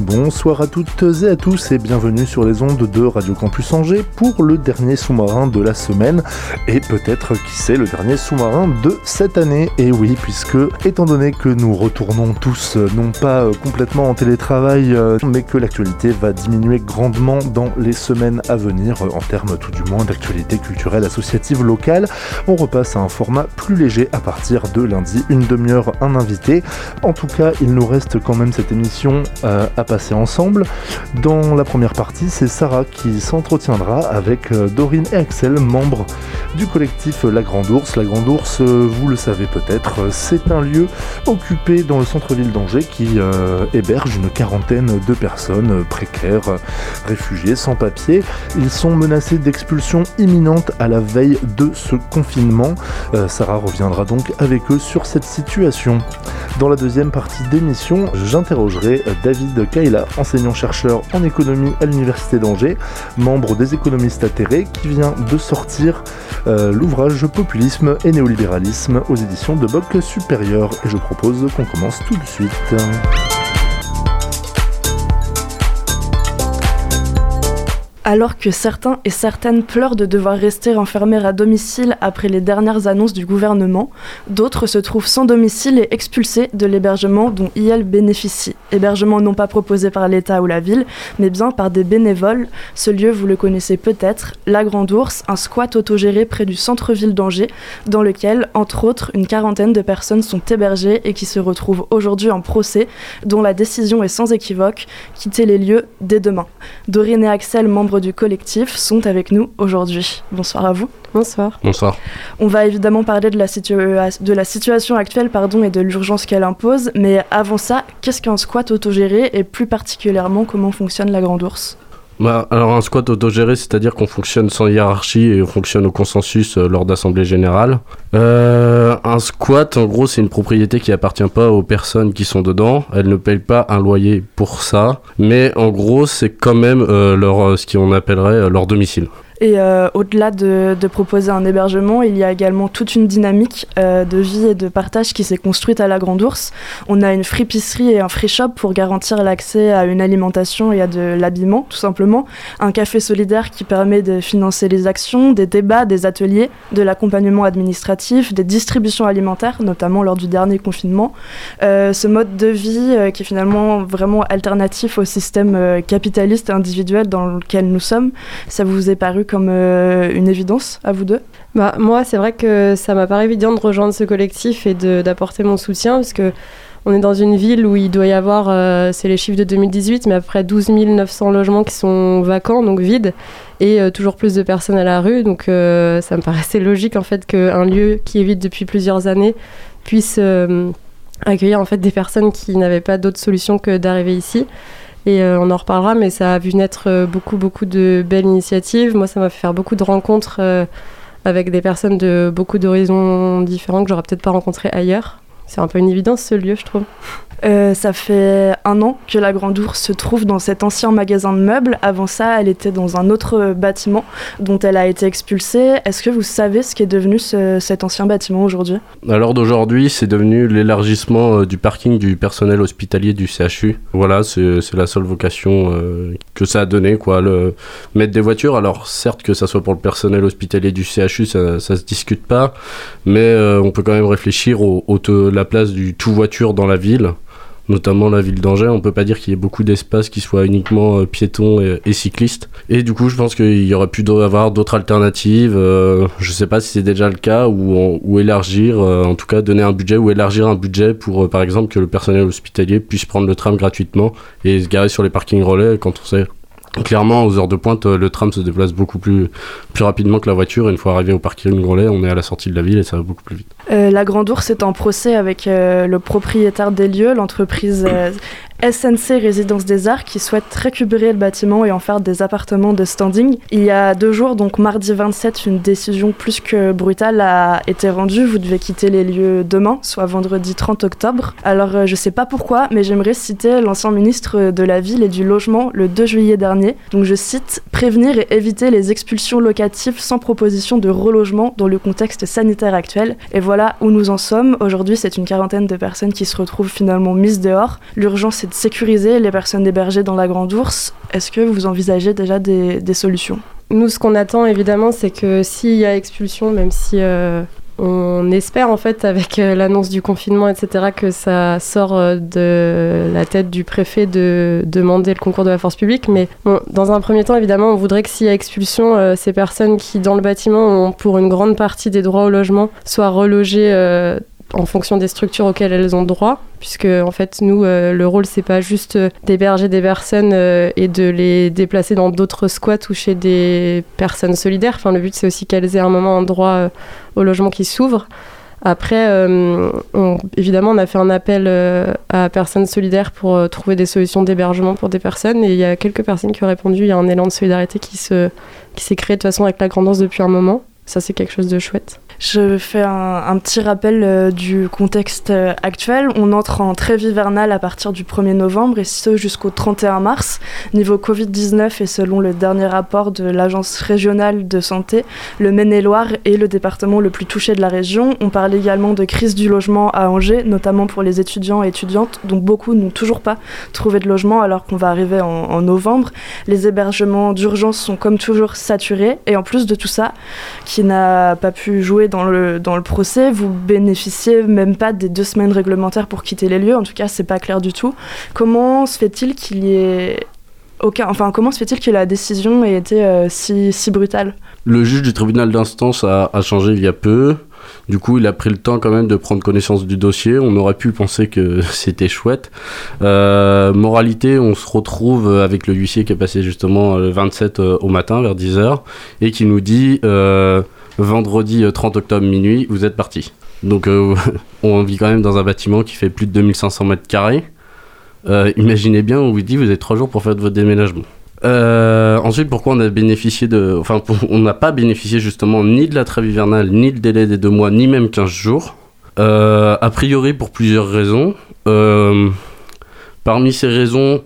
Bonsoir à toutes et à tous et bienvenue sur les ondes de Radio Campus Angers pour le dernier sous-marin de la semaine et peut-être qui sait le dernier sous-marin de cette année. Et oui, puisque étant donné que nous retournons tous euh, non pas euh, complètement en télétravail euh, mais que l'actualité va diminuer grandement dans les semaines à venir en termes tout du moins d'actualité culturelle associative locale, on repasse à un format plus léger à partir de lundi, une demi-heure, un invité. En tout cas, il nous reste quand même cette émission euh, à passer ensemble. Dans la première partie, c'est Sarah qui s'entretiendra avec euh, Dorine et Axel, membres du collectif La Grande Ourse. La Grande Ourse, euh, vous le savez peut-être, euh, c'est un lieu occupé dans le centre-ville d'Angers qui héberge une quarantaine de personnes précaires, réfugiés, sans papier. Ils sont menacés d'expulsion imminente à la veille de ce confinement. Sarah reviendra donc avec eux sur cette situation. Dans la deuxième partie d'émission, j'interrogerai David Kaila, enseignant-chercheur en économie à l'Université d'Angers, membre des économistes atterrés, qui vient de sortir euh, l'ouvrage Populisme et néolibéralisme aux éditions de Boc Supérieur. Et je propose qu'on commence tout de suite. Alors que certains et certaines pleurent de devoir rester enfermés à domicile après les dernières annonces du gouvernement, d'autres se trouvent sans domicile et expulsés de l'hébergement dont IL bénéficie. Hébergement non pas proposé par l'État ou la ville, mais bien par des bénévoles. Ce lieu, vous le connaissez peut-être, La Grande Ourse, un squat autogéré près du centre-ville d'Angers, dans lequel, entre autres, une quarantaine de personnes sont hébergées et qui se retrouvent aujourd'hui en procès, dont la décision est sans équivoque, quitter les lieux dès demain. Dorine et Axel, membres du collectif, sont avec nous aujourd'hui. Bonsoir à vous. Bonsoir. Bonsoir. On va évidemment parler de la, situa- de la situation actuelle pardon, et de l'urgence qu'elle impose, mais avant ça, qu'est-ce qu'un squat autogéré et plus particulièrement comment fonctionne la Grande Ourse? Bah, alors un squat autogéré, c'est-à-dire qu'on fonctionne sans hiérarchie et on fonctionne au consensus euh, lors d'assemblées générales. Euh, un squat, en gros, c'est une propriété qui appartient pas aux personnes qui sont dedans. Elles ne payent pas un loyer pour ça, mais en gros, c'est quand même euh, leur, euh, ce qu'on appellerait leur domicile. Et euh, au-delà de, proposer un hébergement, il y a également toute une dynamique euh, de vie et de partage qui s'est construite à la Grande Ourse. On a une fripisserie et un free shop pour garantir l'accès à une alimentation et à de l'habillement, tout simplement. Un café solidaire qui permet de financer les actions, des débats, des ateliers, de l'accompagnement administratif, des distributions alimentaires, notamment lors du dernier confinement. Euh, ce mode de vie qui est finalement vraiment alternatif au système capitaliste individuel dans lequel nous sommes, ça vous est paru comme euh, une évidence à vous deux? Bah, moi, c'est vrai que ça m'a paru évident de rejoindre ce collectif et d'apporter mon soutien parce que on est dans une ville où il doit y avoir, euh, c'est les chiffres de 2018, mais à peu près 12 900 logements qui sont vacants, donc vides, et euh, toujours plus de personnes à la rue. Donc ça me paraissait logique en fait qu'un lieu qui est vide depuis plusieurs années puisse accueillir en fait des personnes qui n'avaient pas d'autre solution que d'arriver ici. Et euh, on en reparlera, mais ça a vu naître euh, beaucoup, beaucoup de belles initiatives. Moi, ça m'a fait faire beaucoup de rencontres euh, avec des personnes de beaucoup d'horizons différents que j'aurais peut-être pas rencontrés ailleurs. C'est un peu une évidence ce lieu, je trouve. Euh, ça fait un an que la Grande Ourse se trouve dans cet ancien magasin de meubles. Avant ça, elle était dans un autre bâtiment dont elle a été expulsée. Est-ce que vous savez ce qui est devenu ce- cet ancien bâtiment aujourd'hui? L'heure d'aujourd'hui, c'est devenu l'élargissement euh, du parking du personnel hospitalier du CHU. Voilà, c'est la seule vocation euh, que ça a donné, quoi. Le, mettre des voitures, alors certes que ça soit pour le personnel hospitalier du CHU, ça, ça se discute pas, mais on peut quand même réfléchir au, au la place du tout voiture dans la ville. Notamment la ville d'Angers, on peut pas dire qu'il y ait beaucoup d'espace qui soit uniquement euh, piéton et, et cycliste. Et du coup, je pense qu'il y aurait pu avoir d'autres alternatives. euh, je sais pas si c'est déjà le cas ou, élargir, euh, en tout cas donner un budget ou élargir un budget pour, par exemple, que le personnel hospitalier puisse prendre le tram gratuitement et se garer sur les parkings relais quand on sait Clairement, aux heures de pointe, euh, le tram se déplace beaucoup plus, rapidement que la voiture. Une fois arrivé au parking Grolet, on est à la sortie de la ville et ça va beaucoup plus vite. Euh, la Grande Ourse est en procès avec euh, le propriétaire des lieux, l'entreprise SNC Résidence des Arts, qui souhaite récupérer le bâtiment et en faire des appartements de standing. Il y a deux jours, donc mardi 27, une décision plus que brutale a été rendue. Vous devez quitter les lieux demain, soit vendredi 30 octobre. Alors, euh, je sais pas pourquoi, mais j'aimerais citer l'ancien ministre de la Ville et du Logement le 2 juillet dernier. Donc, je cite Prévenir et éviter les expulsions locatives sans proposition de relogement dans le contexte sanitaire actuel. Et voilà où nous en sommes. Aujourd'hui, c'est une quarantaine de personnes qui se retrouvent finalement mises dehors. L'urgence est sécuriser les personnes hébergées dans la Grande Ourse. Est-ce que vous envisagez déjà des, solutions? Nous, ce qu'on attend évidemment, c'est que s'il y a expulsion, même si euh, on espère en fait avec euh, l'annonce du confinement, etc., que ça sort euh, de la tête du préfet de demander le concours de la force publique. Mais dans un premier temps, évidemment, on voudrait que s'il y a expulsion, ces personnes qui, dans le bâtiment, ont pour une grande partie des droits au logement, soient relogées. En fonction des structures auxquelles elles ont droit, puisque en fait nous euh, le rôle c'est pas juste euh, d'héberger des personnes euh, et de les déplacer dans d'autres squats ou chez des personnes solidaires. Enfin le but c'est aussi qu'elles aient un moment un droit au logement qui s'ouvre. Après, évidemment, on a fait un appel à personnes solidaires pour trouver des solutions d'hébergement pour des personnes. Et il y a quelques personnes qui ont répondu. Il y a un élan de solidarité qui se qui s'est créé de toute façon avec la Grandance depuis un moment. Ça, c'est quelque chose de chouette. Je fais un, petit rappel euh, du contexte euh, actuel. On entre en trêve hivernale à partir du 1er novembre et ce jusqu'au 31 mars. Niveau Covid-19 et selon le dernier rapport de l'Agence régionale de santé, le Maine-et-Loire est le département le plus touché de la région. On parle également de crise du logement à Angers, notamment pour les étudiants et étudiantes, dont beaucoup n'ont toujours pas trouvé de logement alors qu'on va arriver en novembre. Les hébergements d'urgence sont comme toujours saturés et en plus de tout ça, qui n'a pas pu jouer dans le, dans le procès, vous bénéficiez même pas des deux semaines réglementaires pour quitter les lieux. En tout cas, c'est pas clair du tout. Comment se fait-il qu'il y ait aucun, enfin, comment se fait-il que la décision ait été euh, si, si brutale? Le juge du tribunal d'instance a, changé il y a peu. Du coup, il a pris le temps quand même de prendre connaissance du dossier. On aurait pu penser que c'était chouette. Euh, moralité, on se retrouve avec le huissier qui est passé justement le 27 euh, au matin vers 10h et qui nous dit vendredi euh, 30 octobre minuit, vous êtes parti. Donc euh, on vit quand même dans un bâtiment qui fait plus de 2500 mètres carrés. Euh, imaginez bien, on vous dit vous avez trois jours pour faire votre déménagement. Euh, ensuite, pourquoi on a bénéficié de. Enfin, on n'a pas bénéficié justement ni de la trêve hivernale, ni le délai des deux mois, ni même 15 jours. Euh, a priori, pour plusieurs raisons. Euh, parmi ces raisons,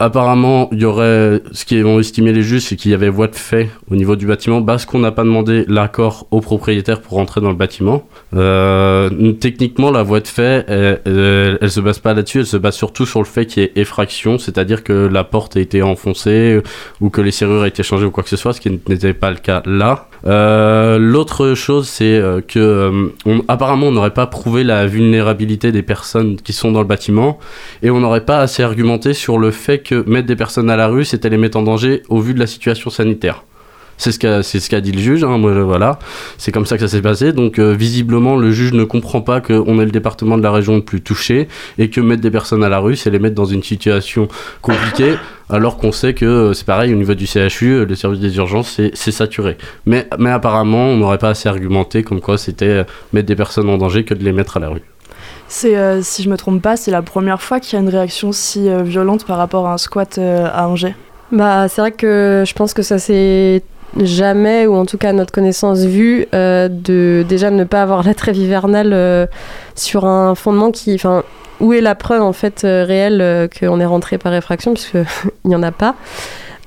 apparemment, il y aurait. Ce qui ont estimé les juges, c'est qu'il y avait voie de fait au niveau du bâtiment parce qu'on n'a pas demandé l'accord au propriétaire pour rentrer dans le bâtiment. Euh, techniquement, la voie de fait, elle, se base pas là-dessus, elle se base surtout sur le fait qu'il y ait effraction, c'est-à-dire que la porte a été enfoncée ou que les serrures aient été changées ou quoi que ce soit, ce qui n'était pas le cas là. Euh, L'autre chose, c'est euh, que on- apparemment, on n'aurait pas prouvé la vulnérabilité des personnes qui sont dans le bâtiment et on n'aurait pas assez argumenté sur le fait que mettre des personnes à la rue, c'était les mettre en danger au vu de la situation sanitaire. C'est ce qu'a ce dit le juge, hein, voilà. C'est comme ça que ça s'est passé. Donc euh, visiblement, le juge ne comprend pas qu'on est le département de la région le plus touché et que mettre des personnes à la rue, c'est les mettre dans une situation compliquée, alors qu'on sait que euh, c'est pareil au niveau du CHU, euh, le service des urgences, c'est saturé. Mais, mais apparemment, on n'aurait pas assez argumenté comme quoi c'était mettre des personnes en danger que de les mettre à la rue. C'est, euh, si je me trompe pas, c'est la première fois qu'il y a une réaction si euh, violente par rapport à un squat euh, à Angers. Bah, c'est vrai que je pense que ça s'est jamais, ou en tout cas à notre connaissance, vu euh, de déjà ne pas avoir la trêve hivernale sur un fondement qui. Enfin, où est la preuve en fait réelle qu'on est rentré par effraction, puisqu'il n'y en a pas.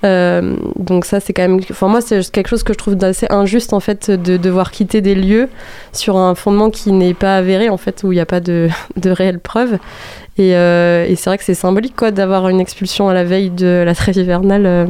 Euh, donc ça c'est quand même enfin moi c'est quelque chose que je trouve d'assez injuste en fait de devoir quitter des lieux sur un fondement qui n'est pas avéré en fait où il n'y a pas de, de réelles preuves et, euh, et c'est vrai que c'est symbolique quoi d'avoir une expulsion à la veille de la trêve hivernale euh,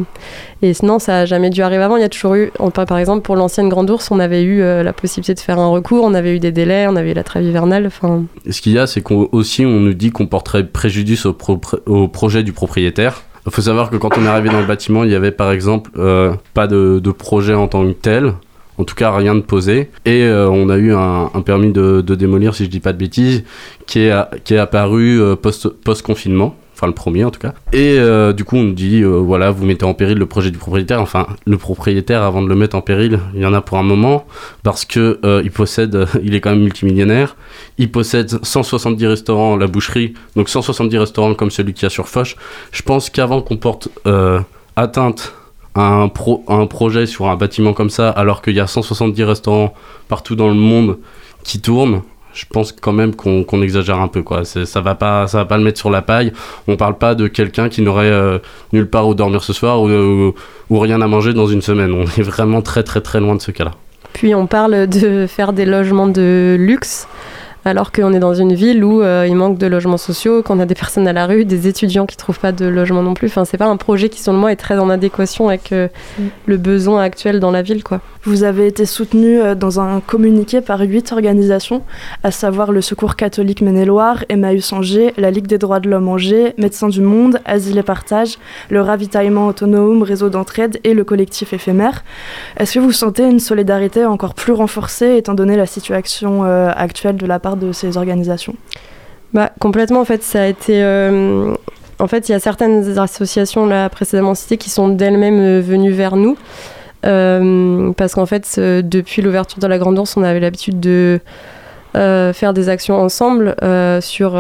et sinon ça a jamais dû arriver avant. Il y a toujours eu par exemple pour l'ancienne grande ours on avait eu la possibilité de faire un recours on avait eu des délais on avait eu la trêve hivernale enfin. Ce qu'il y a, c'est qu'on aussi on nous dit qu'on porterait préjudice au projet du propriétaire. Il faut savoir que quand on est arrivé dans le bâtiment, il y avait par exemple euh, pas de, projet en tant que tel, en tout cas rien de posé, et euh, on a eu un, permis de, démolir, si je dis pas de bêtises, qui est, apparu euh, post- post-confinement. Le premier en tout cas. Et euh, du coup, on nous dit, euh, voilà, vous mettez en péril le projet du propriétaire. Enfin, le propriétaire, avant de le mettre en péril, il y en a pour un moment, parce que euh, il possède, il est quand même multimillionnaire. Il possède 170 restaurants, la boucherie, donc 170 restaurants comme celui qu'il y a sur Foch. Je pense qu'avant qu'on porte atteinte un, pro, à un projet sur un bâtiment comme ça, alors qu'il y a 170 restaurants partout dans le monde qui tournent, je pense quand même qu'on exagère un peu quoi. Ça va pas, ça va pas le mettre sur la paille. On parle pas de quelqu'un qui n'aurait euh, nulle part où dormir ce soir ou, ou- ou rien à manger dans une semaine. On est vraiment très très très loin de ce cas-là. Puis on parle de faire des logements de luxe, alors qu'on est dans une ville où euh, il manque de logements sociaux, qu'on a des personnes à la rue, des étudiants qui trouvent pas de logement non plus. Enfin, c'est pas un projet qui, selon moi, est très en adéquation avec euh, Mm. le besoin actuel dans la ville, quoi. Vous avez été soutenu euh, dans un communiqué par huit organisations, à savoir le Secours catholique Maine-et-Loire, Emmaüs Angers, la Ligue des droits de l'homme Angers, Médecins du Monde, Asile et Partage, le Ravitaillement Autonome, Réseau d'entraide et le collectif éphémère. Est-ce que vous sentez une solidarité encore plus renforcée étant donné la situation euh, actuelle de la part de ces organisations Bah, complètement, en fait, ça a été. euh, En fait, il y a certaines associations là précédemment citées qui sont d'elles-mêmes euh, venues vers nous. Euh, parce qu'en fait, depuis l'ouverture de la Grande Ourse, on avait l'habitude de faire des actions ensemble sur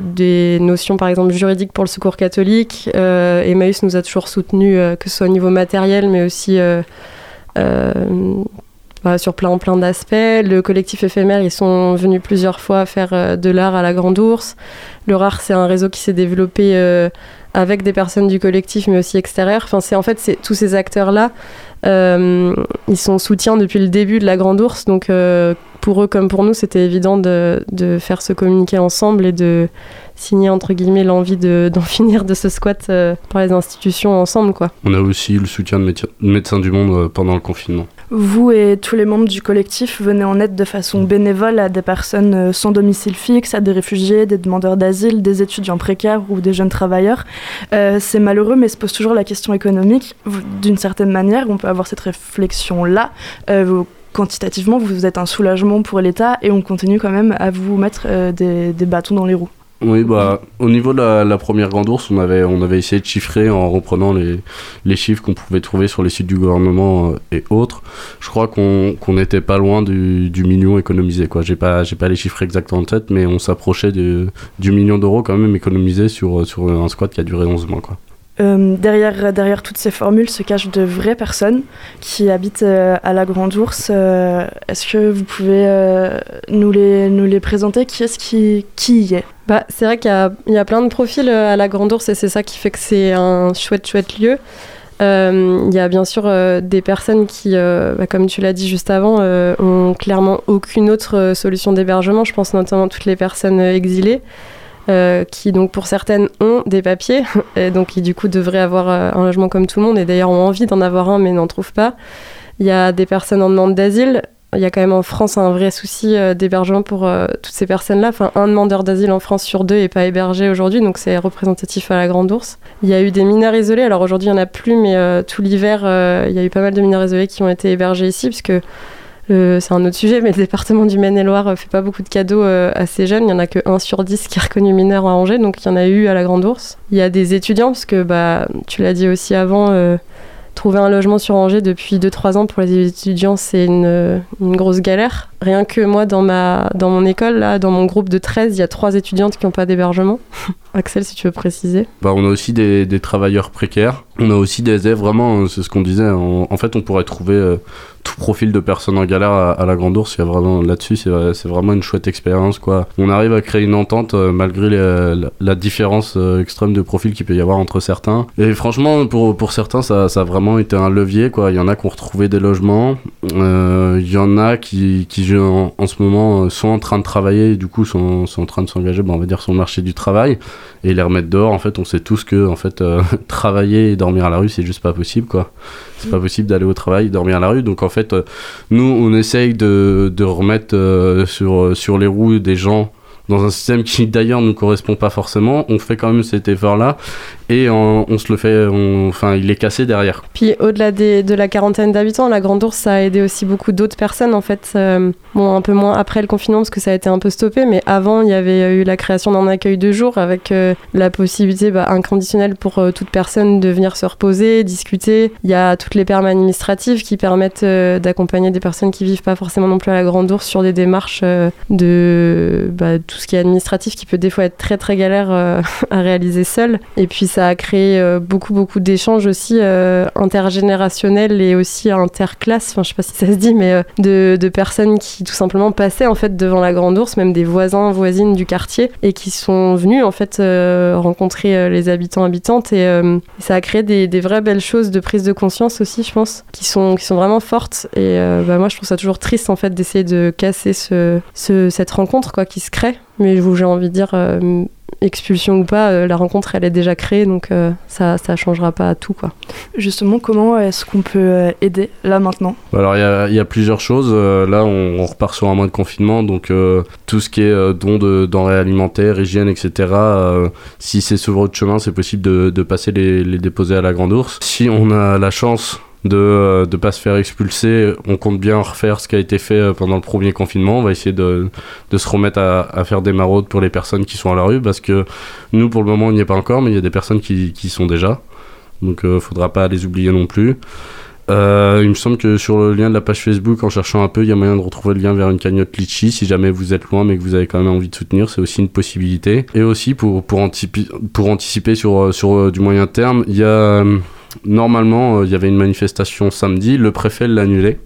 des notions, par exemple, juridiques pour le secours catholique. Emmaüs nous a toujours soutenus, que ce soit au niveau matériel, mais aussi bah, sur plein, plein d'aspects. Le collectif éphémère, ils sont venus plusieurs fois faire euh, de l'art à la Grande Ourse. Le RAR, c'est un réseau qui s'est développé euh, avec des personnes du collectif, mais aussi extérieures. Enfin, c'est en fait, tous ces acteurs-là, euh, ils sont soutiens depuis le début de la Grande Ourse. Donc, pour eux comme pour nous, c'était évident de, faire se communiquer ensemble et de signer, entre guillemets, l'envie de- d'en finir de ce squat par les institutions ensemble, quoi. On a aussi eu le soutien de médecins, du monde pendant le confinement. Vous et tous les membres du collectif venez en aide de façon bénévole à des personnes euh, sans domicile fixe, à des réfugiés, des demandeurs d'asile, des étudiants précaires ou des jeunes travailleurs. Euh, c'est malheureux, mais se pose toujours la question économique. D'une certaine manière, on peut avoir cette réflexion-là. Euh, quantitativement, vous êtes un soulagement pour l'État et on continue quand même à vous mettre euh, des, des bâtons dans les roues. Oui, bah, au niveau de la, première grande ours, on avait, on avait essayé de chiffrer en reprenant les, les chiffres qu'on pouvait trouver sur les sites du gouvernement euh, et autres. Je crois qu'on n'était pas loin du, du million économisé. quoi. J'ai pas, pas les chiffres exacts en tête, mais on s'approchait du million d'euros quand même économisé sur, sur un squat qui a duré 11 mois. Quoi. Euh, derrière, derrière toutes ces formules se cachent de vraies personnes qui habitent euh, à la Grande Ourse. Euh, Est-ce que vous pouvez nous, les, nous les présenter? Qui est-ce qui, qui y est? Bah, c'est vrai qu'il y a, y a plein de profils à la Grande Ourse et c'est ça qui fait que c'est un chouette, chouette lieu. Il y a bien sûr des personnes qui, bah, comme tu l'as dit juste avant, ont clairement aucune autre solution d'hébergement. Je pense notamment à toutes les personnes exilées. Euh, qui donc pour certaines ont des papiers et donc qui du coup devraient avoir euh, un logement comme tout le monde et d'ailleurs ont envie d'en avoir un mais n'en trouvent pas. Il y a des personnes en demande d'asile. Il y a quand même en France un vrai souci euh, d'hébergement pour toutes ces personnes-là. Enfin, un demandeur d'asile en France sur deux n'est pas hébergé aujourd'hui, donc c'est représentatif à la Grande Ourse. Il y a eu des mineurs isolés. Alors aujourd'hui, il n'y en a plus, mais tout l'hiver, il y a eu pas mal de mineurs isolés qui ont été hébergés ici, puisque c'est un autre sujet, mais le département du Maine-et-Loire ne fait pas beaucoup de cadeaux euh, à ces jeunes. Il n'y en a que 1 sur 10 qui est reconnu mineur à Angers, donc il y en a eu à la Grande Ourse. Il y a des étudiants, parce que bah, tu l'as dit aussi avant, euh, trouver un logement sur Angers depuis 2-3 ans pour les étudiants, c'est une grosse galère. Rien que moi, dans, ma, dans mon école, là, dans mon groupe de 13, il y a 3 étudiantes qui n'ont pas d'hébergement. Axel, si tu veux préciser. Bah, on a aussi des, travailleurs précaires. On a aussi des aides, vraiment, euh, c'est ce qu'on disait. En, en fait, on pourrait trouver euh, tout profil de personnes en galère à, la Grande Ourse. Là-dessus, c'est, vrai- c'est vraiment une chouette expérience, quoi. On arrive à créer une entente euh, malgré la, différence euh, extrême de profil qu'il peut y avoir entre certains. Et franchement, pour, pour certains, ça, ça a vraiment été un levier, quoi. Il y en a qui ont retrouvé des logements. Euh, Il y en a qui, qui en, en ce moment, euh, sont en train de travailler du coup, sont, sont en train de s'engager, bon, on va dire, sur le marché du travail et les remettre dehors. En fait, on sait tous que en fait, euh, travailler et dormir à la rue, c'est juste pas possible, quoi. C'est pas possible d'aller au travail, dormir à la rue. Donc en fait, euh, nous, on essaye de, de remettre sur, sur les roues des gens dans un système qui d'ailleurs ne correspond pas forcément, on fait quand même cet effort-là et on, se le fait, enfin il est cassé derrière. Puis au-delà de la quarantaine d'habitants, la Grande Ourse a aidé aussi beaucoup d'autres personnes en fait. Euh, bon, un peu moins après le confinement parce que ça a été un peu stoppé, mais avant il y avait eu la création d'un accueil de jour avec euh, la possibilité bah, inconditionnelle pour euh, toute personne de venir se reposer, discuter. Il y a toutes les permes administratives qui permettent euh, d'accompagner des personnes qui vivent pas forcément non plus à la Grande Ourse sur des démarches euh, de bah, tout ce qui est administratif qui peut des fois être très très galère euh, à réaliser seul. Et puis ça a créé euh, beaucoup beaucoup d'échanges aussi euh, intergénérationnels et aussi interclasses, enfin je sais pas si ça se dit, mais de, personnes qui tout simplement passaient en fait devant la Grande Ourse, même des voisins voisines du quartier, et qui sont venus en fait rencontrer les habitants habitantes et ça a créé des, vraies belles choses de prise de conscience aussi, je pense, qui sont qui sont vraiment fortes. Et bah, moi je trouve ça toujours triste en fait d'essayer de casser ce- cette rencontre quoi qui se crée. Mais j'ai envie de dire euh, expulsion ou pas, euh, la rencontre elle est déjà créée donc euh, ça ça changera pas tout quoi. Justement, comment est-ce qu'on peut euh, aider là maintenant? Alors il y a, il y a plusieurs choses. Là, on, on repart sur un mois de confinement, donc euh, tout ce qui est euh, don de denrées alimentaires, hygiène, etc. euh, si c'est sur votre chemin, c'est possible de, de passer les, les déposer à la Grande Ourse. Si on a la chance de ne pas se faire expulser, on compte bien refaire ce qui a été fait euh, pendant le premier confinement. On va essayer de, de se remettre à, à faire des maraudes pour les personnes qui sont à la rue, parce que nous, pour le moment, on n'y est pas encore, mais il y a des personnes qui, qui sont déjà. Donc, il faudra pas les oublier non plus. Euh, il me semble que sur le lien de la page Facebook, en cherchant un peu, il y a moyen de retrouver le lien vers une cagnotte Litchi. Si jamais vous êtes loin mais que vous avez quand même envie de soutenir, c'est aussi une possibilité. Et aussi pour, pour, anticiper, pour anticiper sur, euh, sur euh, du moyen terme, il y a euh, normalement euh, il y avait une manifestation samedi, le préfet l'a annulée.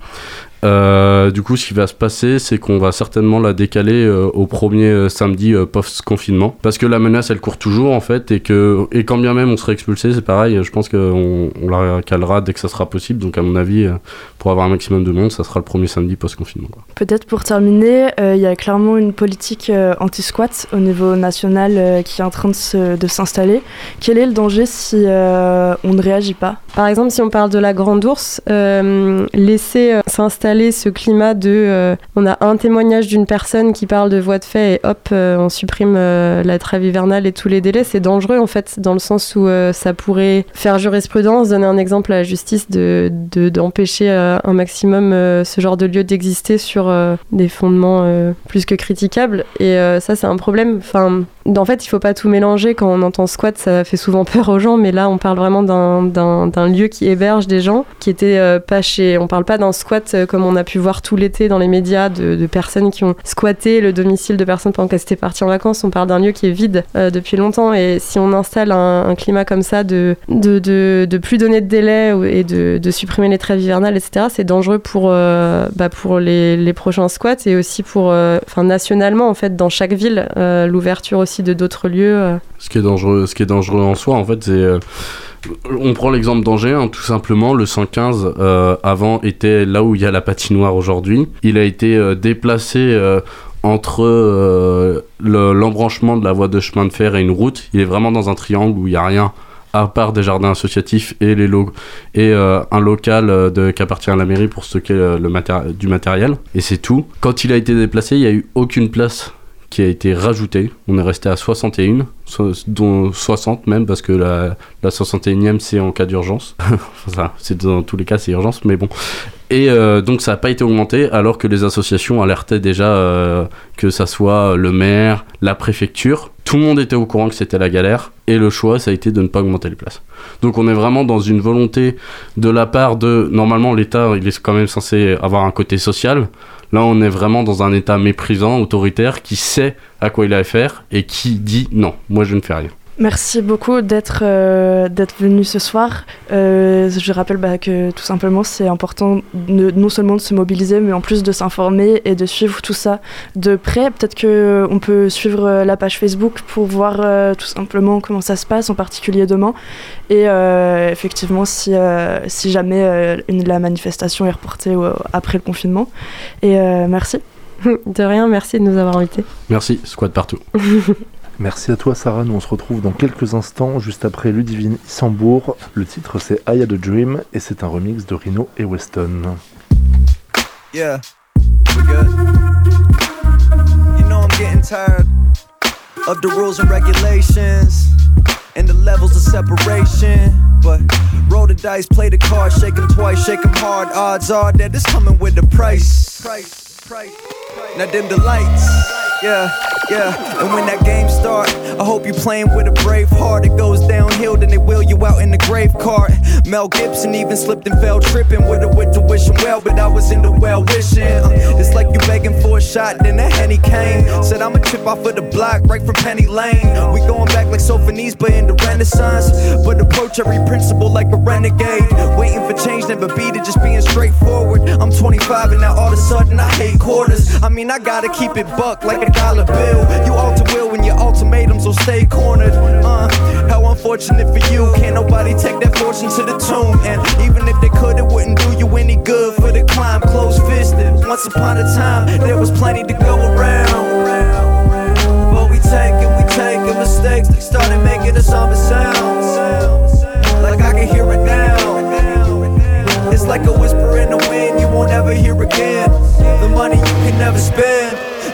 Euh, du coup, ce qui va se passer, c'est qu'on va certainement la décaler euh, au premier euh, samedi euh, post-confinement. Parce que la menace, elle court toujours, en fait, et que, et quand bien même on serait expulsé, c'est pareil, je pense qu'on on la calera dès que ça sera possible. Donc, à mon avis, euh, pour avoir un maximum de monde, ça sera le premier samedi post-confinement. Peut-être pour terminer, euh, il y a clairement une politique euh, anti-squat au niveau national euh, qui est en train de s'installer. Quel est le danger si euh, on ne réagit pas? Par exemple, si on parle de la Grande Ourse, euh, laisser euh, ce climat de. euh, on a un témoignage d'une personne qui parle de voie de fait et hop, euh, on supprime euh, la trêve hivernale et tous les délais. C'est dangereux en fait, dans le sens où ça pourrait faire jurisprudence, donner un exemple à la justice de de- d'empêcher un maximum ce genre de lieu d'exister sur des fondements plus que critiquables. Et ça, c'est un problème. Enfin, en fait, il faut pas tout mélanger. Quand on entend squat, ça fait souvent peur aux gens, mais là, on parle vraiment d'un- lieu qui héberge des gens qui étaient euh, pas chez. On parle pas d'un squat euh, comme on a pu voir tout l'été dans les médias de, de personnes qui ont squatté le domicile de personnes pendant qu'elles étaient parties en vacances. On parle d'un lieu qui est vide euh, depuis longtemps. Et si on installe un, climat comme ça de, de, de, plus donner de délai et de, supprimer les trêves hivernales, etc., c'est dangereux pour, euh, bah, pour les, les prochains squats et aussi pour, enfin, nationalement, en fait, dans chaque ville, l'ouverture aussi de d'autres lieux. euh. Ce qui est dangereux, ce qui est dangereux en soi, en fait, c'est. euh, on prend l'exemple d'Angers, hein, tout simplement. Le 115, euh, avant, était là où il y a la patinoire aujourd'hui. Il a été déplacé entre le- l'embranchement de la voie de chemin de fer et une route. Il est vraiment dans un triangle où il n'y a rien à part des jardins associatifs et, les et un local de- qui appartient à la mairie pour stocker le du matériel. Et c'est tout. Quand il a été déplacé, il n'y a eu aucune place qui a été rajoutée. On est resté à 61, so- dont 60 même, parce que la, la 61e c'est en cas d'urgence. C'est dans tous les cas c'est urgence, mais bon. Et euh, donc ça n'a pas été augmenté, alors que les associations alertaient déjà euh, que ça soit le maire, la préfecture. Tout le monde était au courant que c'était la galère, et le choix ça a été de ne pas augmenter les places. Donc on est vraiment dans une volonté de la part de... Normalement l'État il est quand même censé avoir un côté social. Là, on est vraiment dans un état méprisant, autoritaire, qui sait à quoi il a affaire et qui dit non, moi je ne fais rien. Merci beaucoup d'être euh, d'être venu ce soir. Euh, je rappelle bah, que tout simplement c'est important de- non seulement de se mobiliser, mais en plus de s'informer et de suivre tout ça de près. Peut-être que on peut suivre euh, la page Facebook pour voir euh, tout simplement comment ça se passe, en particulier demain. Et euh, effectivement, si, euh, si jamais euh, une- la manifestation est reportée euh, après le confinement. Et euh, merci. De rien, merci de nous avoir invités. Merci, squat partout. Merci à toi Sarah, nous on se retrouve dans quelques instants juste après Ludivine Issambourg. Le titre c'est I Had a Dream et c'est un remix de Rino et Weston. Yeah, we good. You know I'm getting tired of the rules and regulations and the levels of separation. But roll the dice, play the card, shake 'em twice, shake 'em hard. Odds are that it's coming with the price. Price, price, price. Now dim the lights. Yeah, yeah. And when that game start, I hope you playing with a brave heart. It goes downhill, they wheel you out in the grave cart. Mel Gibson even slipped and fell tripping with a wit to wish him well, but I was in the well wishing. Uh, it's like you begging for a shot, then a henny came. Said I'ma chip off of the block, right from Penny Lane. We going back like Sophonisba but in the Renaissance. But approach every principle like a renegade. Waiting for change, never beat it, just being straightforward. I'm 25 and now all of a sudden I hate quarters. I mean, I gotta keep it buck like a dollar bill. You alter will when your ultimatums will stay cornered. Uh, how unfortunate for you. Can't nobody take that fortune to the tomb. And even if they could, it wouldn't do you any good for the climb. Close fisted. Once upon a time, there was plenty to go around. But we taking, we taking mistakes. They started making us somber sounds. Like I can hear it now. It's like a whisper in the wind you won't ever hear again. The money you can never spend.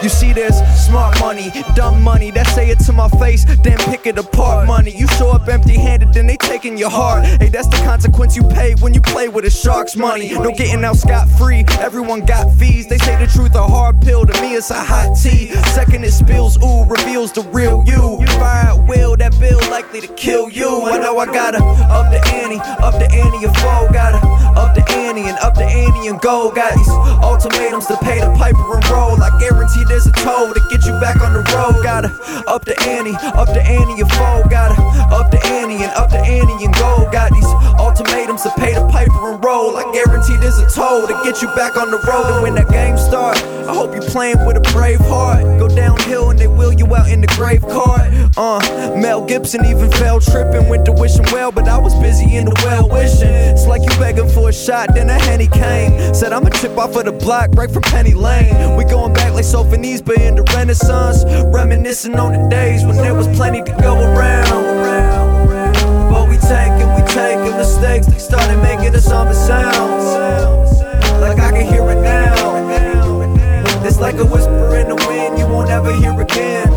You see, there's smart money, dumb money that say it to my face, then pick it apart. Money, you show up empty handed, then they taking your heart. Hey, that's the consequence you pay when you play with a shark's money. No getting out scot free, everyone got fees. They say the truth, a hard pill. To me, it's a hot tea. Second, it spills, ooh, reveals the real you. Fire at will, that bill likely to kill you. I know I gotta up the ante, up the ante, a foe. Gotta up the ante and up the ante and go. Got these ultimatums to pay the piper and roll. I guarantee there's a toll to get you back on the road. Gotta up the ante, up the ante, your foe. Gotta up the ante and up the ante and go. Got these ultimatums to pay the piper and roll. I guarantee there's a toll to get you back on the road. And when that game start, I hope you're playing with a brave heart. Go downhill and they wheel you out in the grave cart. Uh, Mel Gibson even fell tripping, went to wishing well, but I was busy in the well wishing. It's like you begging for a shot, then a henny came. Said I'ma chip off of the block, right from Penny Lane. We going back like Sophonisba but in the Renaissance, reminiscing on the days when there was plenty to go around. But we taking, we taking mistakes, they started making us somber sounds. Like I can hear it now. It's like a whisper won't ever hear again.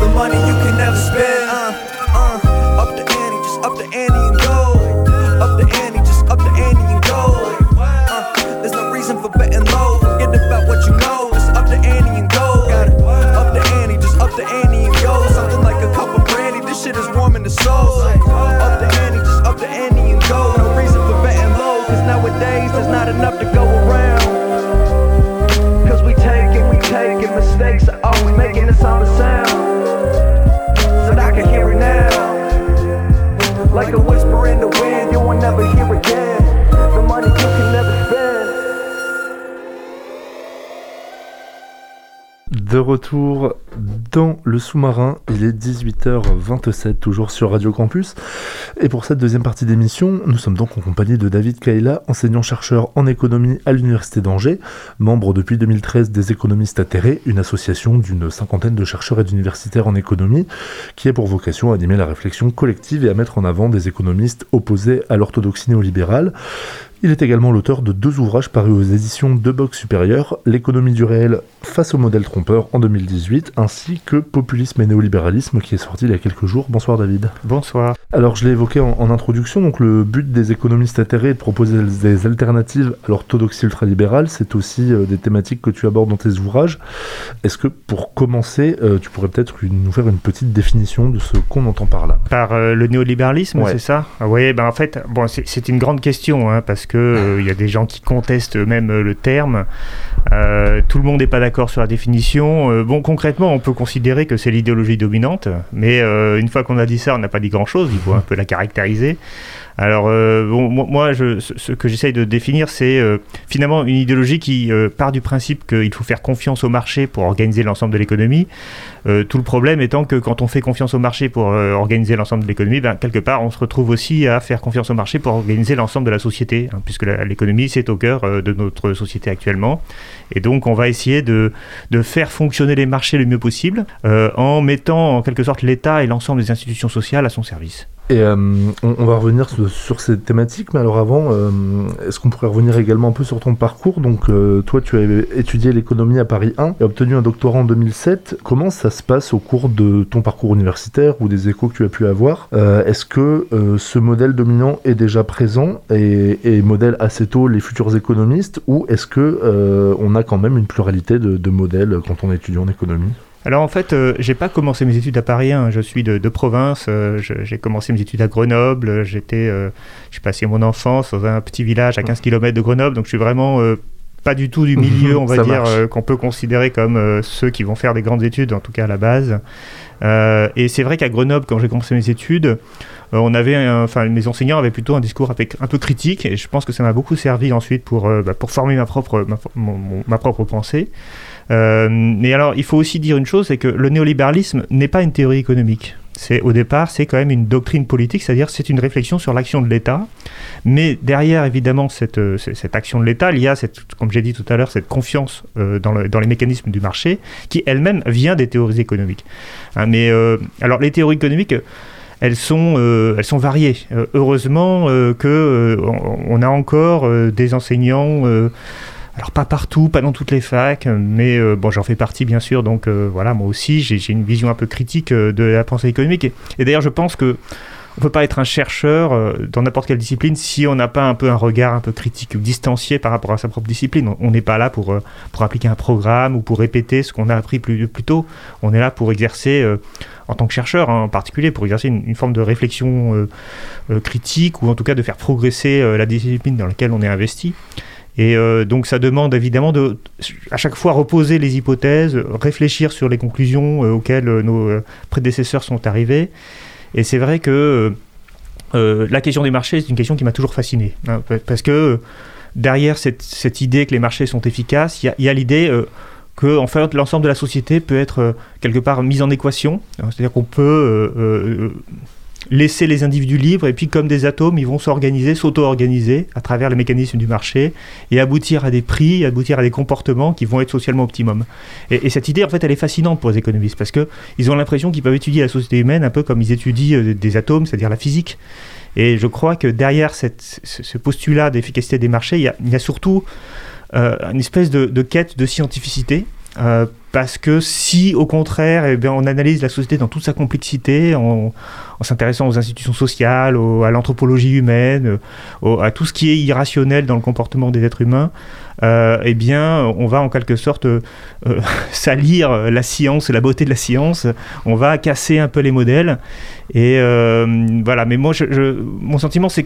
The money you can never spend. Uh, uh, up the ante, just up the ante and go. Up the ante, just up the ante and go. Uh, there's no reason for betting low. Forget about what you know. Just up the ante and go. Got it. Up the ante, just up the ante and go. Something like a cup of brandy. This shit is warming the soul. Up the ante, just up the ante and go. De retour dans le sous-marin, il est 18h27, toujours sur Radio Campus. Et pour cette deuxième partie d'émission, nous sommes donc en compagnie de David Kaila, enseignant-chercheur en économie à l'Université d'Angers, membre depuis 2013 des économistes atterrés, une association d'une cinquantaine de chercheurs et d'universitaires en économie, qui a pour vocation à animer la réflexion collective et à mettre en avant des économistes opposés à l'orthodoxie néolibérale. Il est également l'auteur de deux ouvrages parus aux éditions de Box Supérieur, L'économie du réel face au modèle trompeur en 2018, ainsi que Populisme et néolibéralisme qui est sorti il y a quelques jours. Bonsoir David. Bonsoir. Alors je l'ai évoqué en, en introduction, donc le but des économistes atterrés est de proposer des alternatives à l'orthodoxie ultralibérale. C'est aussi euh, des thématiques que tu abordes dans tes ouvrages. Est-ce que pour commencer, euh, tu pourrais peut-être nous faire une petite définition de ce qu'on entend par là? Par euh, le néolibéralisme, Ouais. c'est ça? Oui, ben en fait, bon, c'est- une grande question, hein, parce que euh, il y a des gens qui contestent même le terme. Tout le monde n'est pas d'accord sur la définition. Bon, concrètement, on peut considérer que c'est l'idéologie dominante, mais une fois qu'on a dit ça, on n'a pas dit grand-chose. Il faut un peu la caractériser. Alors, euh, bon, moi, je, ce que j'essaye de définir, c'est euh, finalement une idéologie qui euh, part du principe qu'il faut faire confiance au marché pour organiser l'ensemble de l'économie. Euh, tout le problème étant que quand on fait confiance au marché pour organiser l'ensemble de l'économie, ben, quelque part, on se retrouve aussi à faire confiance au marché pour organiser l'ensemble de la société, hein, puisque l'économie, c'est au cœur de notre société actuellement. Et donc, on va essayer de, faire fonctionner les marchés le mieux possible en mettant en quelque sorte l'État et l'ensemble des institutions sociales à son service. Et euh, on, on va revenir sur, sur ces thématiques, mais alors avant, euh, est-ce qu'on pourrait revenir également un peu sur ton parcours? Donc, euh, toi, tu as étudié l'économie à Paris 1 et obtenu un doctorat en 2007. Comment ça se passe au cours de ton parcours universitaire ou des échos que tu as pu avoir? Euh, Est-ce que euh, ce modèle dominant est déjà présent et, et modèle assez tôt les futurs économistes, ou est-ce que euh, on a quand même une pluralité de, de modèles quand on étudie en économie? Alors en fait, euh, j'ai pas commencé mes études à Paris 1, je suis de, de province, euh, j'ai commencé mes études à Grenoble, j'étais, euh, j'ai passé mon enfance dans un petit village à 15 km de Grenoble, donc je suis vraiment euh, pas du tout du milieu, on va dire, euh, qu'on peut considérer comme euh, ceux qui vont faire des grandes études, en tout cas à la base. Euh, et c'est vrai qu'à Grenoble, quand j'ai commencé mes études, on avait, enfin, mes enseignants avaient plutôt un discours avec, un peu critique, et je pense que ça m'a beaucoup servi ensuite pour, bah, pour former ma propre, ma, mon- mon- ma propre pensée. Euh, mais alors, il faut aussi dire une chose, c'est que le néolibéralisme n'est pas une théorie économique. C'est au départ, c'est quand même une doctrine politique, c'est-à-dire c'est une réflexion sur l'action de l'État. Mais derrière, évidemment, cette, euh, action de l'État, il y a, cette, comme j'ai dit tout à l'heure, cette confiance euh, dans, le- dans les mécanismes du marché, qui elle-même vient des théories économiques. Hein, mais euh, alors, les théories économiques. euh, Elles sont, euh, elles sont variées. Euh, heureusement euh, que euh, on a encore euh, des enseignants euh, alors pas partout, pas dans toutes les facs, mais euh, bon, j'en fais partie bien sûr, donc euh, voilà, moi aussi j'ai une vision un peu critique euh, de la pensée économique. Et, d'ailleurs, je pense que on peut pas être un chercheur dans n'importe quelle discipline si on n'a pas un peu un regard un peu critique ou distancié par rapport à sa propre discipline. On- n'est pas là pour, pour appliquer un programme ou pour répéter ce qu'on a appris plus, tôt. On est là pour exercer, en tant que chercheur hein, en particulier, pour exercer une, forme de réflexion critique ou en tout cas de faire progresser la discipline dans laquelle on est investi. Et euh, donc ça demande évidemment de à chaque fois reposer les hypothèses, réfléchir sur les conclusions euh, auxquelles euh, nos prédécesseurs sont arrivés. Et c'est vrai que la question des marchés, c'est une question qui m'a toujours fasciné. hein, pa- parce que derrière cette, idée que les marchés sont efficaces, il y a- l'idée que fait, l'ensemble de la société peut être quelque part mis en équation. C'est-à-dire qu'on peut laisser les individus libres et puis comme des atomes, ils vont s'organiser, s'auto-organiser à travers les mécanismes du marché et aboutir à des prix, aboutir à des comportements qui vont être socialement optimum. Et, et cette idée, en fait, elle est fascinante pour les économistes parce que ils ont l'impression qu'ils peuvent étudier la société humaine un peu comme ils étudient euh, des atomes, c'est-à-dire la physique. Et je crois que derrière cette- ce, postulat d'efficacité des marchés, il y a, surtout euh, une espèce de, de quête de scientificité. euh, parce que si, au contraire, eh bien, on analyse la société dans toute sa complexité, en, s'intéressant aux institutions sociales, à l'anthropologie humaine, euh, à tout ce qui est irrationnel dans le comportement des êtres humains, euh, eh bien, on va en quelque sorte euh, salir la science, la beauté de la science. On va casser un peu les modèles. Et euh, voilà. Mais moi, mon sentiment, c'est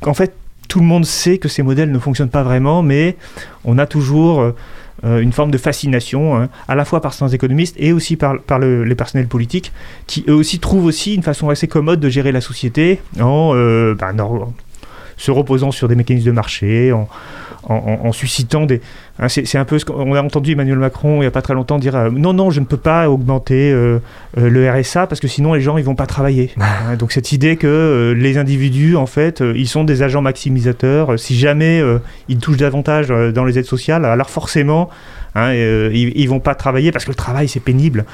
qu'en fait, tout le monde sait que ces modèles ne fonctionnent pas vraiment, mais on a toujours une forme de fascination, hein, à la fois par certains économistes et aussi par, par le- les personnels politiques, qui eux aussi trouvent aussi une façon assez commode de gérer la société en, euh, ben, en se reposant sur des mécanismes de marché, en, en- suscitant des... hein, c'est c'est un peu ce qu'on a entendu Emmanuel Macron il n'y a pas très longtemps dire euh, non, non, je ne peux pas augmenter euh, euh, le RSA parce que sinon les gens ils vont pas travailler. Hein, donc cette idée que les individus, en fait, ils sont des agents maximisateurs. Si jamais ils touchent davantage dans les aides sociales, alors forcément, hein, ils, ils vont pas travailler parce que le travail c'est pénible.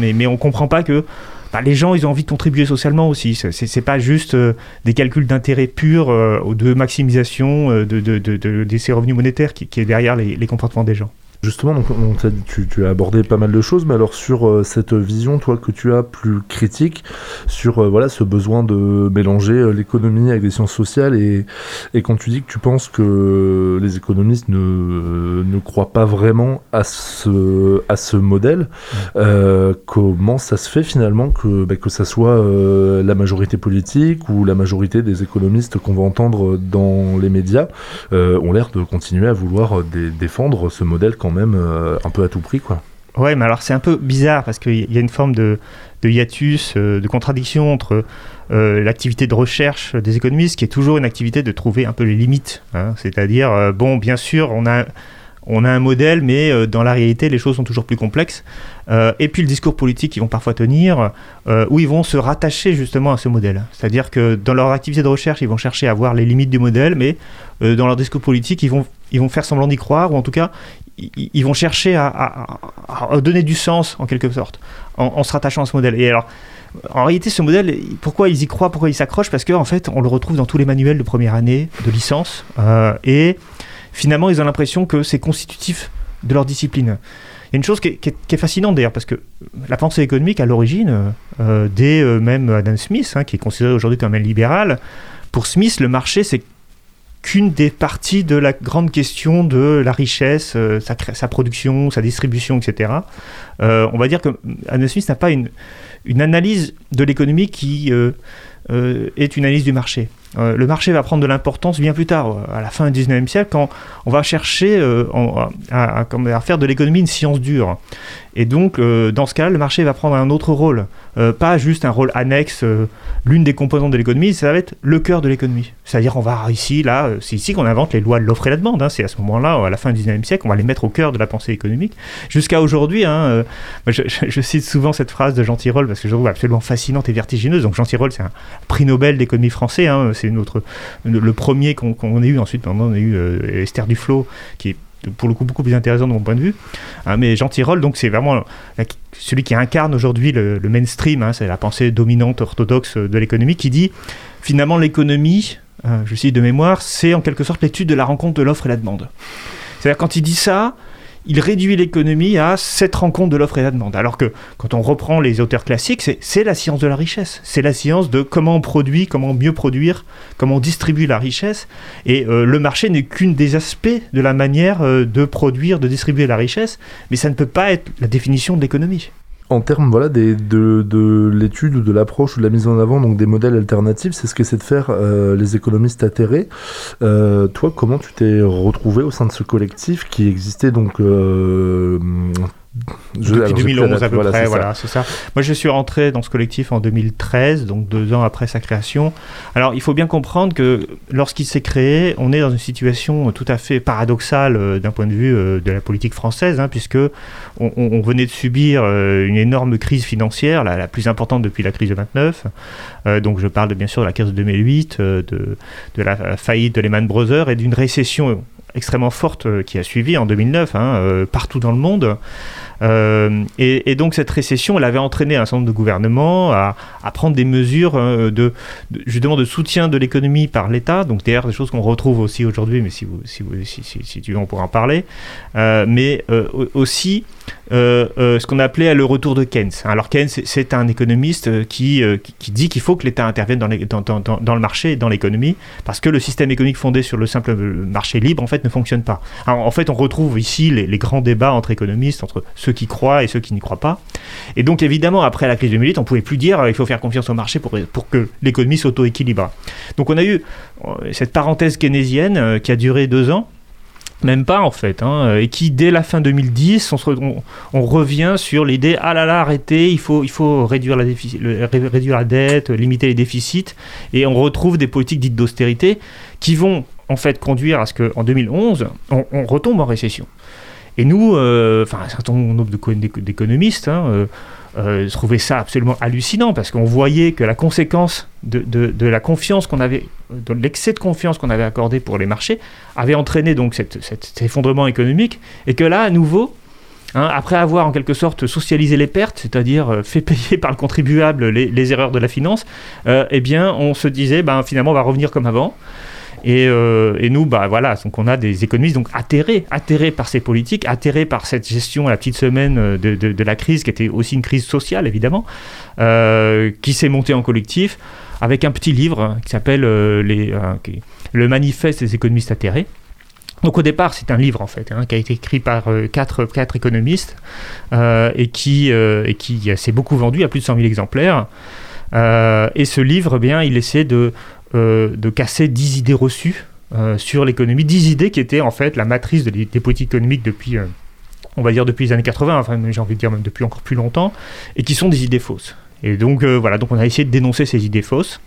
Mais, mais on comprend pas que bah, les gens, ils ont envie de contribuer socialement aussi. C'est- pas juste euh, des calculs d'intérêt pur euh, ou de maximisation euh, de, ces revenus monétaires qui, est derrière les comportements des gens. Justement, donc, on t'a dit- tu, tu as abordé pas mal de choses, mais alors sur euh, cette vision, toi, que tu as plus critique, sur euh, voilà ce besoin de mélanger euh, l'économie avec les sciences sociales, et, et quand tu dis que tu penses que les économistes ne, ne croient pas vraiment à ce, à ce modèle, euh, comment ça se fait finalement que, bah, que ça soit la majorité politique ou la majorité des économistes qu'on va entendre dans les médias ont l'air de continuer à vouloir dé- défendre ce modèle quand même? Euh, un peu à tout prix quoi. Ouais, mais alors c'est un peu bizarre parce qu'il y a une forme de, de hiatus, euh, de contradiction entre euh, l'activité de recherche des économistes, qui est toujours une activité de trouver un peu les limites. hein. C'est-à-dire, bon, bien sûr, on a, on a un modèle, mais dans la réalité, les choses sont toujours plus complexes. Et puis le discours politique qu'ils vont parfois tenir, où ils vont se rattacher justement à ce modèle. C'est-à-dire que dans leur activité de recherche, ils vont chercher à voir les limites du modèle, mais dans leur discours politique, ils vont ils vont faire semblant d'y croire, ou en tout cas, ils, vont chercher à, donner du sens, en quelque sorte, en, se rattachant à ce modèle. Et alors, en réalité, ce modèle, pourquoi ils y croient, pourquoi ils s'accrochent? Parce qu'en fait, on le retrouve dans tous les manuels de première année, de licence, euh, et finalement, ils ont l'impression que c'est constitutif de leur discipline. Il y a une chose qui est, fascinante d'ailleurs, parce que la pensée économique, à l'origine, euh, dès euh, même Adam Smith, hein, qui est considéré aujourd'hui comme un libéral, pour Smith, le marché, c'est qu'une des parties de la grande question de la richesse, euh, sa, production, sa distribution, etc. Euh, on va dire que Adam Smith n'a pas une, analyse de l'économie qui euh, euh, est une analyse du marché. Euh, le marché va prendre de l'importance bien plus tard, euh, à la fin du 19e siècle, quand on va chercher euh, à, à- faire de l'économie une science dure. Et donc, euh, dans ce cas, le marché va prendre un autre rôle, Euh, pas juste un rôle annexe, euh, l'une des composantes de l'économie, ça va être le cœur de l'économie. C'est-à-dire, on va ici, là, euh, c'est ici qu'on invente les lois de l'offre et la demande. hein. C'est à ce moment-là, à la fin du 19e siècle, on va les mettre au cœur de la pensée économique. Jusqu'à aujourd'hui, hein, euh, je, cite souvent cette phrase de Jean Tirole parce que je trouve absolument fascinante et vertigineuse. Donc, Jean Tirole, c'est un prix Nobel d'économie français. hein. C'est notre le, premier qu'on qu'on a eu. Ensuite, maintenant, on a eu euh, Esther Duflo, qui est pour le coup beaucoup plus intéressant de mon point de vue. Hein, mais Jean Tirole, donc c'est vraiment celui qui incarne aujourd'hui le, mainstream, c'est la pensée dominante orthodoxe de l'économie, qui dit finalement l'économie, euh, je cite de mémoire, c'est en quelque sorte l'étude de la rencontre de l'offre et la demande. C'est-à-dire quand il dit ça, il réduit l'économie à cette rencontre de l'offre et la demande. Alors que quand on reprend les auteurs classiques, c'est- la science de la richesse. C'est la science de comment on produit, comment mieux produire, comment on distribue la richesse. Et euh, le marché n'est qu'une des aspects de la manière euh, de produire, de distribuer la richesse, mais ça ne peut pas être la définition de l'économie. En termes voilà, de, de l'étude ou de l'approche ou de la mise en avant donc des modèles alternatifs, c'est ce qu'essaient de faire euh, les économistes atterrés. Euh, toi, comment tu t'es retrouvé au sein de ce collectif qui existait donc euh, je- Depuis alors, j'ai plus la 2011 date, à peu voilà, près, voilà, c'est ça. Moi, je suis rentré dans ce collectif en 2013, donc deux ans après sa création. Alors, il faut bien comprendre que lorsqu'il s'est créé, on est dans une situation tout à fait paradoxale euh, d'un point de vue euh, de la politique française, hein, puisque on, on- on venait de subir euh, une énorme crise financière, la, la plus importante depuis la crise de 29. Euh, donc, je parle de, bien sûr de la crise de 2008, euh, de, de la faillite de Lehman Brothers et d'une récession extrêmement forte qui a suivi en 2009 hein, partout dans le monde. Euh, et, donc cette récession, elle avait entraîné un certain nombre de gouvernements à, prendre des mesures euh, de, de- justement de soutien de l'économie par l'État. Donc d'ailleurs des choses qu'on retrouve aussi aujourd'hui, mais si, vous, si, vous, si, tu veux, on pourra en parler. Euh, mais au- aussi ce qu'on appelait le retour de Keynes. Alors Keynes, c'est- un économiste qui, qui, dit qu'il faut que l'État intervienne dans, le marché et dans l'économie, parce que le système économique fondé sur le simple marché libre, en fait, ne fonctionne pas. Alors, en fait, on retrouve ici les, les grands débats entre économistes, entre ceux qui croient et ceux qui n'y croient pas. Et donc, évidemment, après la crise de 2008, on pouvait plus dire euh, il faut faire confiance au marché pour, pour que l'économie s'auto-équilibre. Donc, on a eu euh, cette parenthèse keynésienne euh, qui a duré deux ans. Même pas en fait, hein, et qui dès la fin 2010, on, se on- revient sur l'idée ah là là arrêtez, il faut, il faut réduire, la défici- le- ré- réduire la dette, limiter les déficits, et on retrouve des politiques dites d'austérité qui vont en fait conduire à ce qu'en 2011, on, on retombe en récession. Et nous, euh, enfin un certain nombre d'économistes, hein, euh, euh, trouvaient ça absolument hallucinant parce qu'on voyait que la conséquence de, la confiance qu'on avait, de l'excès de confiance qu'on avait accordé pour les marchés, avait entraîné donc cet effondrement économique et que là, à nouveau, hein, après avoir en quelque sorte socialisé les pertes, c'est-à-dire euh, fait payer par le contribuable les, erreurs de la finance, euh, eh bien, on se disait, ben, finalement, on va revenir comme avant. Et, euh, nous, bah voilà, donc on a des économistes donc atterrés, atterrés par ces politiques, atterrés par cette gestion à la petite semaine de, la crise, qui était aussi une crise sociale évidemment, qui s'est montée en collectif avec un petit livre hein, qui s'appelle Le Manifeste des économistes atterrés. Donc au départ, c'est un livre en fait, hein, qui a été écrit par euh, quatre, économistes euh, et qui, euh, s'est beaucoup vendu à plus de 100 000 exemplaires. Et ce livre, eh bien, il essaie de, casser 10 idées reçues sur l'économie, 10 idées qui étaient en fait la matrice de- des politiques économiques depuis, on va dire depuis les années 80, enfin j'ai envie de dire même depuis encore plus longtemps, et qui sont des idées fausses. Et donc voilà, donc on a essayé de dénoncer ces idées fausses.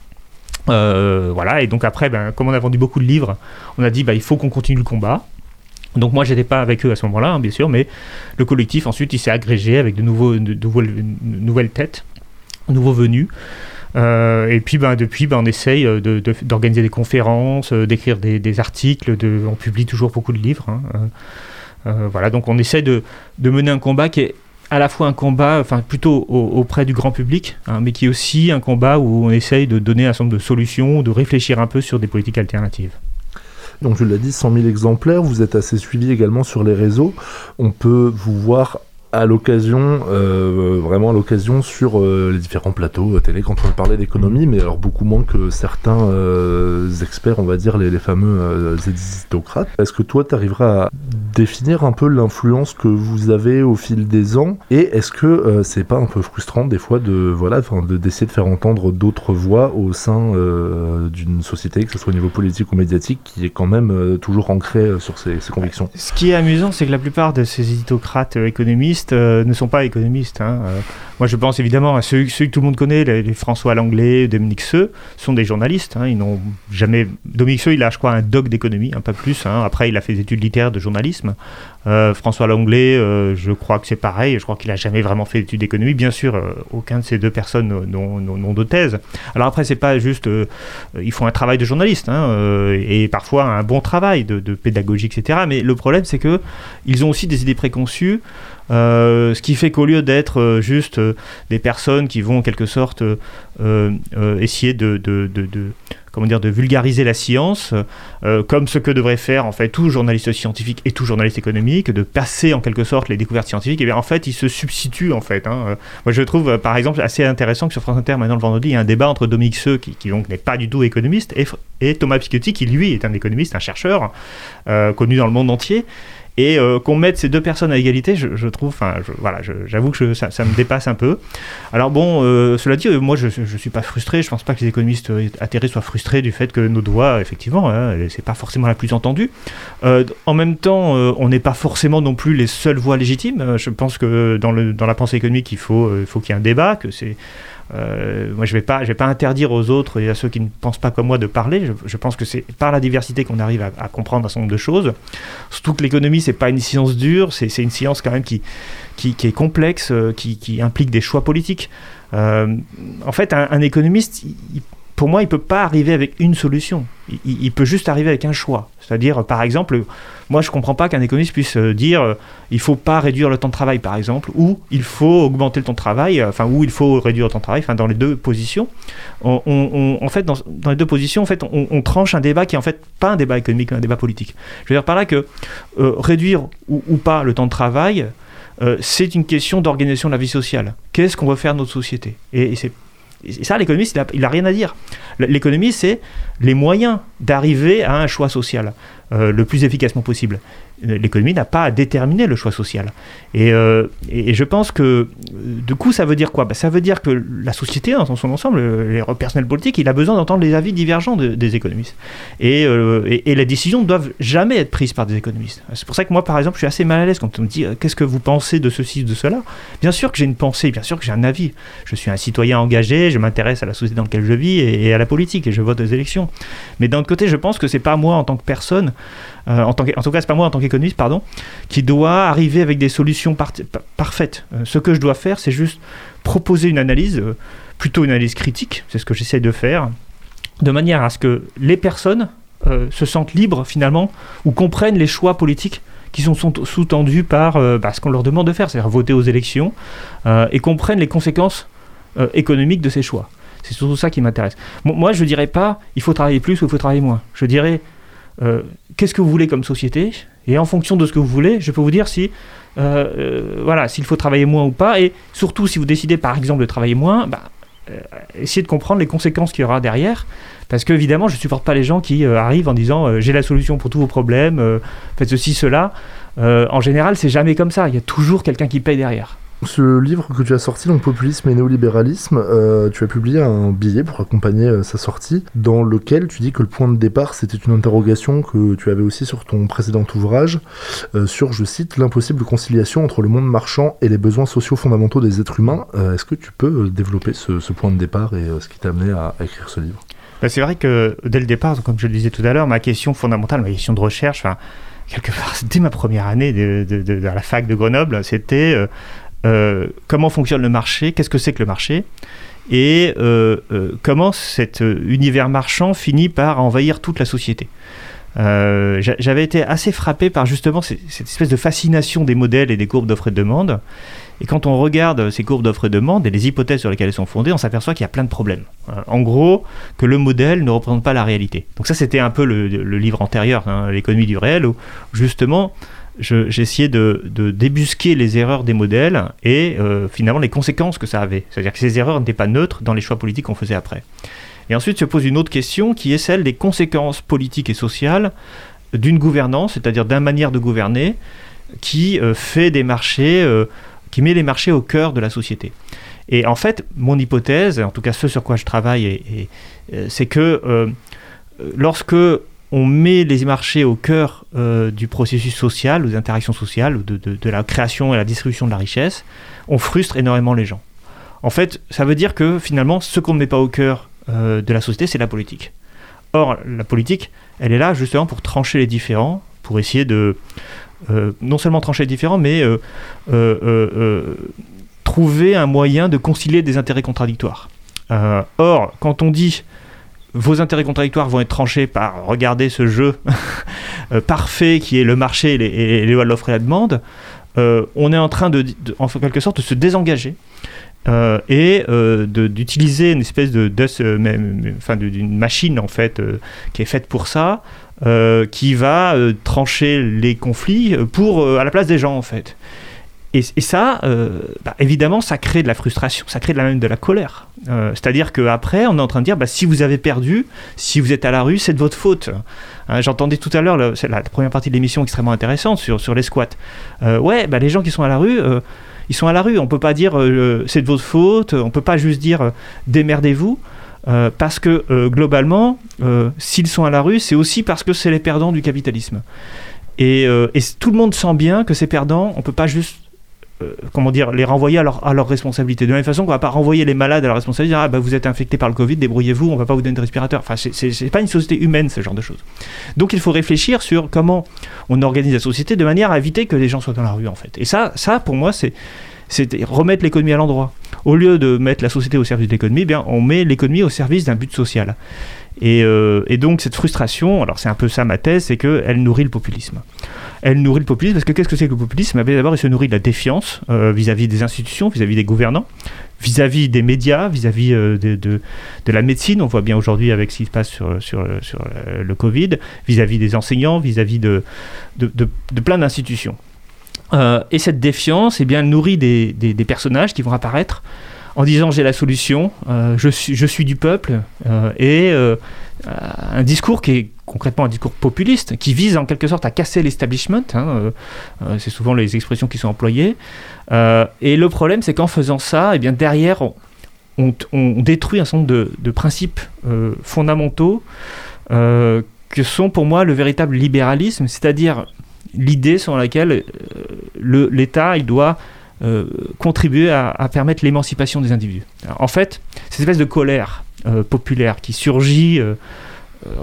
Euh, voilà, et donc après, ben, comme on a vendu beaucoup de livres, on a dit bah, il faut qu'on continue le combat. Donc moi, j'étais pas avec eux à ce moment-là, hein, bien sûr, mais le collectif ensuite, il s'est agrégé avec de, nouveaux, de, de nouvelles, têtes, nouveaux venus. Euh, et puis ben, depuis, ben, on essaye de- d'organiser des conférences, euh, d'écrire des, des articles, on publie toujours beaucoup de livres. hein. Euh, euh, voilà, donc on essaie de, de mener un combat qui est à la fois un combat, enfin plutôt au- auprès du grand public, hein, mais qui est aussi un combat où on essaye de donner un certain nombre de solutions, de réfléchir un peu sur des politiques alternatives. Donc tu l'as dit, 100 000 exemplaires, vous êtes assez suivi également sur les réseaux. On peut vous voir à l'occasion, euh, vraiment à l'occasion sur euh, les différents plateaux euh, télé. Quand on parlait d'économie, mais alors beaucoup moins que certains experts, on va dire les, fameux éditocrates. Est-ce que toi tu arriveras à définir un peu l'influence que vous avez au fil des ans? Et est-ce que c'est pas un peu frustrant des fois de voilà d'essayer de faire entendre d'autres voix au sein d'une société que ce soit au niveau politique ou médiatique qui est quand même toujours ancrée sur ses, convictions? Ce qui est amusant, c'est que la plupart de ces éditocrates euh, euh, ne sont pas économistes. hein. Euh, moi, je pense évidemment à ceux, que tout le monde connaît, les, François Langlais, Dominique Seux, sont des journalistes. hein. Ils n'ont jamais. Dominique Seux, il a, je crois, un doc d'économie, un pas plus. hein. Après, il a fait des études littéraires de journalisme. Euh, François Langlais, je crois que c'est pareil. Je crois qu'il a jamais vraiment fait d'études d'économie. Bien sûr, aucun de ces deux personnes n'ont- de thèse. Alors après, c'est pas juste. ils font un travail de journaliste et parfois un bon travail de, de pédagogie, etc. Mais le problème, c'est que ils ont aussi des idées préconçues. Euh, ce qui fait qu'au lieu d'être euh, juste euh, des personnes qui vont en quelque sorte essayer de, comment dire, de vulgariser la science, comme ce que devrait faire en fait tout journaliste scientifique et tout journaliste économique, de passer en quelque sorte les découvertes scientifiques, et bien en fait ils se substituent en fait. hein. Moi je trouve par exemple assez intéressant que sur France Inter maintenant le vendredi il y a un débat entre Dominique Seux qui, qui donc n'est pas du tout économiste et, Thomas Piketty qui lui est un économiste, un chercheur connu dans le monde entier. Et euh, qu'on mette ces deux personnes à égalité, je, trouve, enfin, voilà, j'avoue que ça, me dépasse un peu. Alors bon, euh, cela dit, euh, moi je, je suis pas frustré. Je pense pas que les économistes atterrés soient frustrés du fait que notre voix, effectivement, hein, c'est pas forcément la plus entendue. En même temps, on n'est pas forcément non plus les seules voix légitimes. Je pense que dans, la pensée économique, il faut, faut qu'il y ait un débat, que c'est euh, moi, je ne vais, pas- interdire aux autres et à ceux qui ne pensent pas comme moi de parler. Je, pense que c'est par la diversité qu'on arrive à, comprendre un certain nombre de choses. Surtout que l'économie, c'est pas une science dure, c'est une science quand même qui, est complexe, euh, qui, implique des choix politiques. Euh, en fait, un, économiste, pour moi, il peut pas arriver avec une solution. Il, peut juste arriver avec un choix. C'est-à-dire, par exemple, moi, je comprends pas qu'un économiste puisse euh, dire euh, il faut pas réduire le temps de travail, par exemple, ou il faut augmenter le temps de travail, euh, enfin, ou il faut réduire le temps de travail, enfin, dans les deux positions. On, en fait, dans, les deux positions, en fait, on, tranche un débat qui est en fait pas un débat économique, mais un débat politique. Je veux dire par là que réduire ou, pas le temps de travail, c'est une question d'organisation de la vie sociale. Qu'est-ce qu'on veut faire de notre société? Et, et c'est et ça, l'économiste, il n'a rien à dire. L'économie, c'est les moyens d'arriver à un choix social euh, le plus efficacement possible. L'économie n'a pas à déterminer le choix social. Et, euh, et, je pense que, du coup, ça veut dire quoi? Bah, Ça veut dire que la société, dans son ensemble, euh, les personnels politiques, il a besoin d'entendre les avis divergents de- des économistes. Et, euh, et, et les décisions ne doivent jamais être prises par des économistes. C'est pour ça que moi, par exemple, je suis assez mal à l'aise quand on me dit qu'est-ce que vous pensez de ceci, de cela? Bien sûr que j'ai une pensée, bien sûr que j'ai un avis. Je suis un citoyen engagé, je m'intéresse à la société dans laquelle je vis et, à la politique et je vote aux élections. Mais d'un autre côté, je pense que c'est pas moi en tant que personne, en, que- en tout cas, c'est pas moi en tant qui doit arriver avec des solutions par- pa- parfaites. Euh, ce que je dois faire, c'est juste proposer une analyse, euh, plutôt une analyse critique, c'est ce que j'essaie de faire, de manière à ce que les personnes euh, se sentent libres finalement ou comprennent les choix politiques qui sont, sous-tendus par bah, ce qu'on leur demande de faire, c'est-à-dire voter aux élections, et comprennent les conséquences économiques de ces choix. C'est surtout ça qui m'intéresse. Mo- Moi, je dirais pas il faut travailler plus ou il faut travailler moins. Je dirais qu'est-ce que vous voulez comme société? Et en fonction de ce que vous voulez, je peux vous dire si euh, euh, voilà s'il faut travailler moins ou pas et surtout si vous décidez par exemple de travailler moins, bah, euh, essayez de comprendre les conséquences qu'il y aura derrière parce que évidemment je supporte pas les gens qui arrivent en disant j'ai la solution pour tous vos problèmes, faites ceci cela. En général, c'est jamais comme ça. Il y a toujours quelqu'un qui paye derrière. Ce livre que tu as sorti, donc Populisme et néolibéralisme, euh, tu as publié un billet pour accompagner euh, sa sortie, dans lequel tu dis que le point de départ, c'était une interrogation que tu avais aussi sur ton précédent ouvrage, euh, sur, je cite, l'impossible conciliation entre le monde marchand et les besoins sociaux fondamentaux des êtres humains. Est-ce que tu peux développer ce, point de départ et ce qui t'a amené à, écrire ce livre? Bah, c'est vrai que dès le départ, comme je le disais tout à l'heure, ma question fondamentale, ma question de recherche, quelque part, dès ma première année de, à la fac de Grenoble, c'était euh, comment fonctionne le marché, qu'est-ce que c'est que le marché, et euh, euh, comment cet univers marchand finit par envahir toute la société? J'a- J'avais été assez frappé par justement cette, espèce de fascination des modèles et des courbes d'offres et de demande. Et quand on regarde ces courbes d'offres et de demande et les hypothèses sur lesquelles elles sont fondées, on s'aperçoit qu'il y a plein de problèmes. En gros, que le modèle ne représente pas la réalité. Donc ça, c'était un peu le, le livre antérieur, hein, l'économie du réel, où justement, je- j'ai essayé de, débusquer les erreurs des modèles et euh, finalement les conséquences que ça avait. C'est-à-dire que ces erreurs n'étaient pas neutres dans les choix politiques qu'on faisait après. Et ensuite se pose une autre question qui est celle des conséquences politiques et sociales d'une gouvernance, c'est-à-dire d'une manière de gouverner qui euh, fait des marchés, euh, qui met les marchés au cœur de la société. Et en fait, mon hypothèse, en tout cas ce sur quoi je travaille, c'est que lorsque on met les marchés au cœur euh, du processus social, des interactions sociales, de, de- la création et la distribution de la richesse, on frustre énormément les gens. En fait, ça veut dire que finalement, ce qu'on ne met pas au cœur euh, de la société, c'est la politique. Or, la politique, elle est là justement pour trancher les différends, pour essayer de euh, non seulement trancher les différends, mais trouver un moyen de concilier des intérêts contradictoires. Or, quand on dit vos intérêts contradictoires vont être tranchés par regarder ce jeu euh, parfait qui est le marché et les, lois de l'offre et la demande, euh, on est en train de, en quelque sorte, de se désengager euh, et d'utiliser une espèce de, de même- enfin, d'une machine en fait qui est faite pour ça, qui va trancher les conflits pour à la place des gens en fait. Et, ça, euh, bah, évidemment, ça crée de la frustration, ça crée de la, même de la colère. Euh, C'est-à-dire qu'après, on est en train de dire, bah, si vous avez perdu, si vous êtes à la rue, c'est de votre faute. Hein, J'entendais tout à l'heure, la première partie de l'émission extrêmement intéressante sur, sur les squats. Euh, ouais, bah, les gens qui sont à la rue, ils sont à la rue. On peut pas dire c'est de votre faute, on peut pas juste dire démerdez-vous. parce que globalement, s'ils sont à la rue, c'est aussi parce que c'est les perdants du capitalisme. Et, tout le monde sent bien que ces perdants, on peut pas juste euh, comment dire, les renvoyer à leur, à leur responsabilité. De la même façon qu'on va pas renvoyer les malades à leur responsabilité, dire, ah bah vous êtes infecté par le Covid, débrouillez-vous, on va pas vous donner de respirateur. Enfin, c'est pas une société humaine, ce genre de choses. Donc il faut réfléchir sur comment on organise la société de manière à éviter que les gens soient dans la rue, en fait. Et ça, ça pour moi, c'est c'est remettre l'économie à l'endroit. Au lieu de mettre la société au service de l'économie, eh bien, on met l'économie au service d'un but social. Et, euh, et donc cette frustration, alors c'est un peu ça ma thèse, c'est qu'elle nourrit le populisme. Elle nourrit le populisme parce que qu'est-ce que c'est que le populisme? Eh D'abord, il se nourrit de la défiance euh, vis-à-vis des institutions, vis-à-vis des gouvernants, vis-à-vis des médias, vis-à-vis euh, de, la médecine. On voit bien aujourd'hui avec ce qui se passe sur, le Covid, vis-à-vis des enseignants, vis-à-vis de- de plein d'institutions. Euh, et cette défiance, eh bien, elle nourrit des, des- personnages qui vont apparaître en disant j'ai la solution, euh, je, suis, je suis du peuple, euh, et un discours qui est concrètement un discours populiste, qui vise en quelque sorte à casser l'establishment, hein, c'est souvent les expressions qui sont employées, et le problème c'est qu'en faisant ça, eh bien, derrière on, on- détruit un certain nombre de, de principes fondamentaux que sont pour moi le véritable libéralisme, c'est-à-dire l'idée selon laquelle euh, l'État doit euh, contribuer à, permettre l'émancipation des individus. En fait, cette espèce de colère euh, populaire qui surgit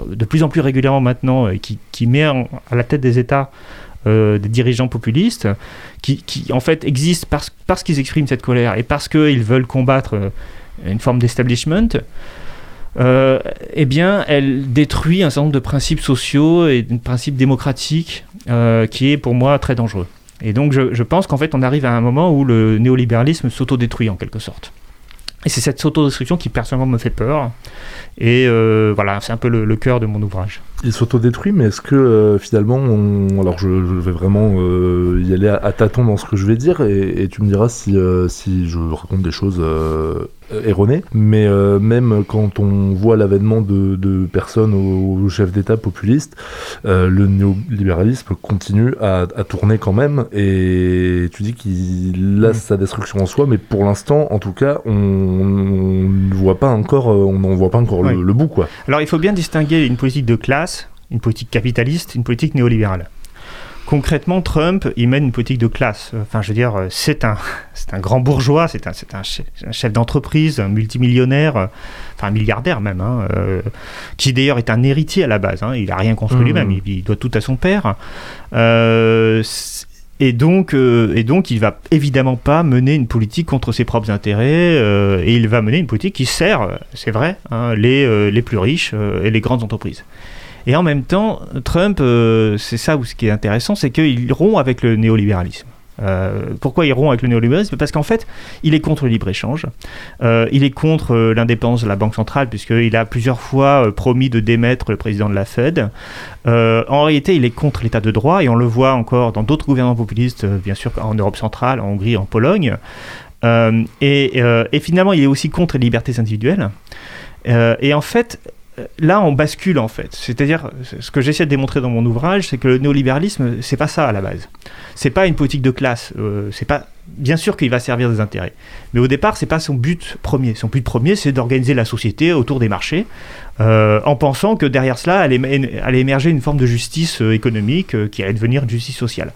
de plus en plus régulièrement maintenant et qui, qui met à la tête des États des dirigeants populistes, qui, qui, en fait existent parce, parce qu'ils expriment cette colère et parce qu'ils veulent combattre une forme d'establishment, euh, eh bien, elle détruit un certain nombre de principes sociaux et de principes démocratiques euh, qui est pour moi très dangereux. Et donc, je, pense qu'en fait, on arrive à un moment où le néolibéralisme s'autodétruit en quelque sorte. Et c'est cette autodestruction qui personnellement me fait peur. Et euh, voilà, c'est un peu le, cœur de mon ouvrage. Il s'autodétruit, mais est-ce que finalement, on... alors je, vais vraiment y aller à, tâtons dans ce que je vais dire, et, tu me diras si je raconte des choses euh, erronées, mais euh, même quand on voit l'avènement de, de personnes au, au chef d'État populiste, euh, le néolibéralisme continue à, à tourner quand même, et tu dis qu'il a Mm. sa destruction en soi, mais pour l'instant, en tout cas, on ne voit pas encore, on n'en voit pas encore le, le bout, quoi. Alors, il faut bien distinguer une politique de classe, une politique capitaliste, une politique néolibérale. Concrètement, Trump, il mène une politique de classe. Enfin, je veux dire, euh, c'est un, c'est un grand bourgeois, c'est un, c'est un chef, d'entreprise, un multimillionnaire, euh, enfin un milliardaire même, hein, euh, qui d'ailleurs est un héritier à la base. hein, il n'a rien construit Mhm. lui-même, il, il doit tout à son père. Euh, Et donc, euh, et donc, il va évidemment pas mener une politique contre ses propres intérêts, euh, et il va mener une politique qui sert, c'est vrai, hein, les, euh, les plus riches et les grandes entreprises. Et en même temps, Trump, euh, c'est ça où ce qui est intéressant, c'est qu'il rompt avec le néolibéralisme. Euh, pourquoi il rompt avec le néolibéralisme? Parce qu'en fait, il est contre le libre-échange, euh, il est contre l'indépendance de la Banque centrale, puisqu'il a plusieurs fois promis de démettre le président de la Fed. En réalité, il est contre l'état de droit, et on le voit encore dans d'autres gouvernements populistes, bien sûr en Europe centrale, en Hongrie, en Pologne. Et, et finalement, il est aussi contre les libertés individuelles. Et en fait, là, on bascule en fait. C'est-à-dire, ce que j'essaie de démontrer dans mon ouvrage, c'est que le néolibéralisme, c'est pas ça à la base. C'est pas une politique de classe. euh, c'est pas. Bien sûr qu'il va servir des intérêts, mais au départ, c'est pas son but premier. Son but premier, c'est d'organiser la société autour des marchés, euh, en pensant que derrière cela allait, éme- allait émerger une forme de justice euh, économique euh, qui allait devenir une justice sociale.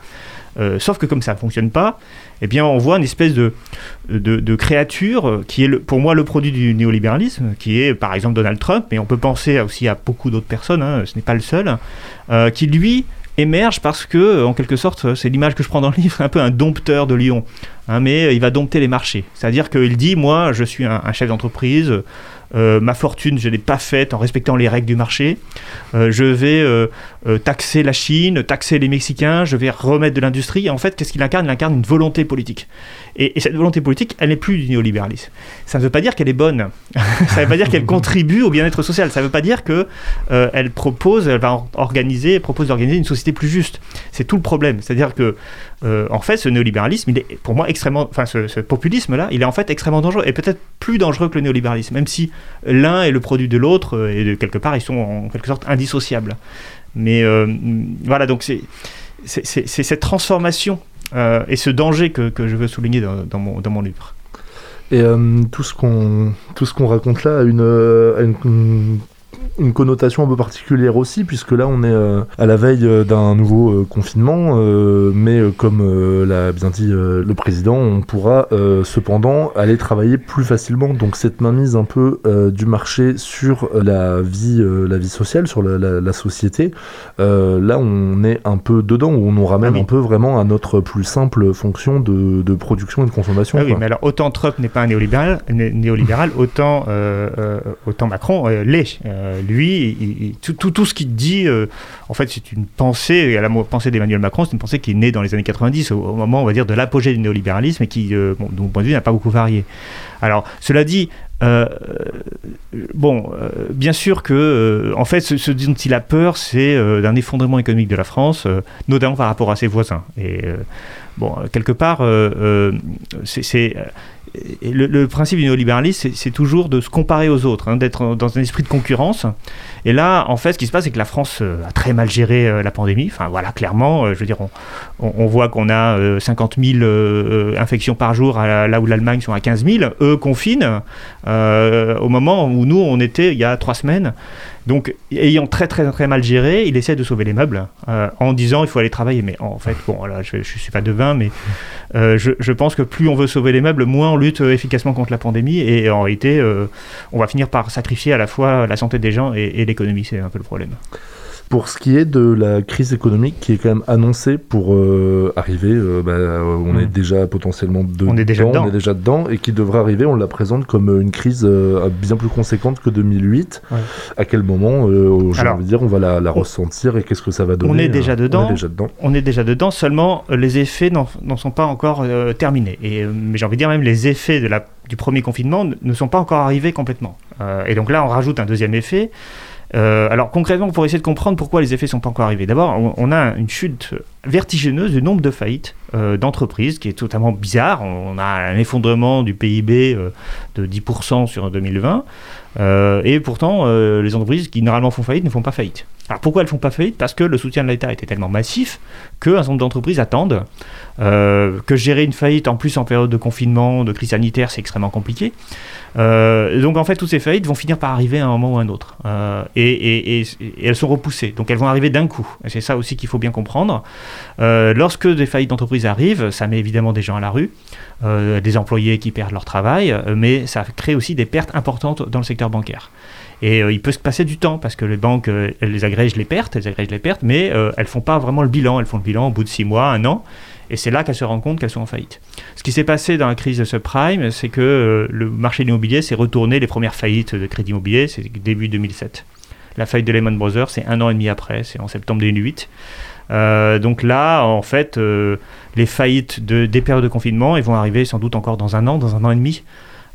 Euh, sauf que comme ça ne fonctionne pas, eh bien, on voit une espèce de, de, créature euh, qui est pour moi le produit du néolibéralisme, qui est par exemple Donald Trump, mais on peut penser aussi à beaucoup d'autres personnes, hein, ce n'est pas le seul, euh, qui lui émerge parce que, en quelque sorte, c'est l'image que je prends dans le livre, un peu un dompteur de lion. hein, mais il va dompter les marchés. C'est-à-dire qu'il dit, moi, je suis un chef d'entreprise, euh, ma fortune, je ne l'ai pas faite en respectant les règles du marché. Euh, je vais euh, taxer la Chine, taxer les Mexicains, je vais remettre de l'industrie. Et en fait, qu'est-ce qu'il incarne? Il incarne une volonté politique. Et, et cette volonté politique, elle n'est plus du néolibéralisme. Ça ne veut pas dire qu'elle est bonne. ça ne veut pas dire qu'elle contribue au bien-être social. Ça ne veut pas dire que euh, elle propose, elle va or- organiser, propose d'organiser une société plus juste. C'est tout le problème. C'est-à-dire que, euh, en fait, ce néolibéralisme, il est pour moi extrêmement, enfin, ce, populisme-là, il est en fait extrêmement dangereux et peut-être plus dangereux que le néolibéralisme, même si l'un est le produit de l'autre euh, et de quelque part ils sont en quelque sorte indissociables. Mais euh, voilà, donc c'est cette transformation et ce danger que, je veux souligner dans, mon, dans mon livre. Et tout ce qu'on tout ce qu'on raconte là une, une- connotation un peu particulière aussi, puisque là on est euh, à la veille euh, d'un nouveau euh, confinement, mais comme l'a bien dit le président, on pourra cependant aller travailler plus facilement. Donc cette mainmise un peu du marché sur la vie, la vie sociale, sur la, la- la société, là on est un peu dedans, où on nous ramène Ah oui. un peu vraiment à notre plus simple fonction de, de production et de consommation. Ah oui, mais alors autant Trump n'est pas un néolibéral, né- néolibéral autant, euh, euh, autant Macron euh, l'est. Euh, lui, tout, ce qu'il dit, euh, en fait, c'est une pensée, et à la pensée d'Emmanuel Macron, c'est une pensée qui est née dans les années 90, au, moment, on va dire, de l'apogée du néolibéralisme, et qui, euh, de mon point de vue, n'a pas beaucoup varié. Alors, cela dit, bon, bien sûr que, en fait, ce, ce dont il a peur, c'est d'un effondrement économique de la France, notamment par rapport à ses voisins. Et bon, quelque part, c'est- le, le principe du néolibéralisme, c'est- toujours de se comparer aux autres, hein, d'être dans un esprit de concurrence. Et là, en fait, ce qui se passe, c'est que la France euh, a très mal géré euh, la pandémie. Enfin, voilà, clairement, euh, je veux dire, on, voit qu'on a euh, 50 000 euh, euh, infections par jour, là où l'Allemagne sont à 15 000. Eux confinent au moment où nous, on était il y a trois semaines. Donc, ayant très très très mal géré, il essaie de sauver les meubles en disant il faut aller travailler. Mais en fait, bon, là, je ne suis pas devin, mais je, pense que plus on veut sauver les meubles, moins on lutte efficacement contre la pandémie. Et en réalité, on va finir par sacrifier à la fois la santé des gens et, et l'économie. C'est un peu le problème. Pour ce qui est de la crise économique qui est quand même annoncée pour euh, arriver, euh, bah, euh, on est déjà potentiellement dedans, On est déjà dedans. on est déjà dedans, et qui devrait arriver, on la présente comme une crise euh, bien plus conséquente que 2008. Ouais. À quel moment, j'ai Alors, envie de dire, on va la, ressentir et qu'est-ce que ça va donner on est déjà dedans. On est déjà dedans. On est déjà dedans, seulement les effets n'en n'en sont pas encore terminés. Et, mais j'ai envie de dire même les effets de la, du premier confinement ne- sont pas encore arrivés complètement. Et donc là, on rajoute un deuxième effet. Euh, alors concrètement, pour essayer de comprendre pourquoi les effets ne sont pas encore arrivés. D'abord, on, a une chute vertigineuse du nombre de faillites euh, d'entreprises qui est totalement bizarre. On a un effondrement du PIB euh, de 10% sur 2020. Euh, et pourtant, les entreprises qui normalement font faillite ne font pas faillite. Alors pourquoi elles font pas faillite? Parce que le soutien de l'État était tellement massif qu'un certain nombre d'entreprises attendent. euh, que gérer une faillite en plus en période de confinement, de crise sanitaire, c'est extrêmement compliqué. Euh, donc en fait, toutes ces faillites vont finir par arriver à un moment ou à un autre. Euh, et, elles sont repoussées. Donc elles vont arriver d'un coup. C'est ça aussi qu'il faut bien comprendre. Lorsque des faillites d'entreprise arrivent, ça met évidemment des gens à la rue, des employés qui perdent leur travail, mais ça crée aussi des pertes importantes dans le secteur bancaire. Et euh, il peut se passer du temps parce que les banques, euh, elles les agrègent les pertes, elles agrègent les pertes, mais euh, elles font pas vraiment le bilan. Elles font le bilan au bout de six mois, un an. Et c'est là qu'elles se rendent compte qu'elles sont en faillite. Ce qui s'est passé dans la crise de subprime, c'est que le marché de l'immobilier s'est retourné. Les premières faillites de crédit immobilier, c'est début 2007. La faillite de Lehman Brothers, c'est un an et demi après, c'est en septembre 2008. Euh, donc là, en fait, les faillites de, des périodes de confinement, elles vont arriver sans doute encore dans un an, dans un an et demi.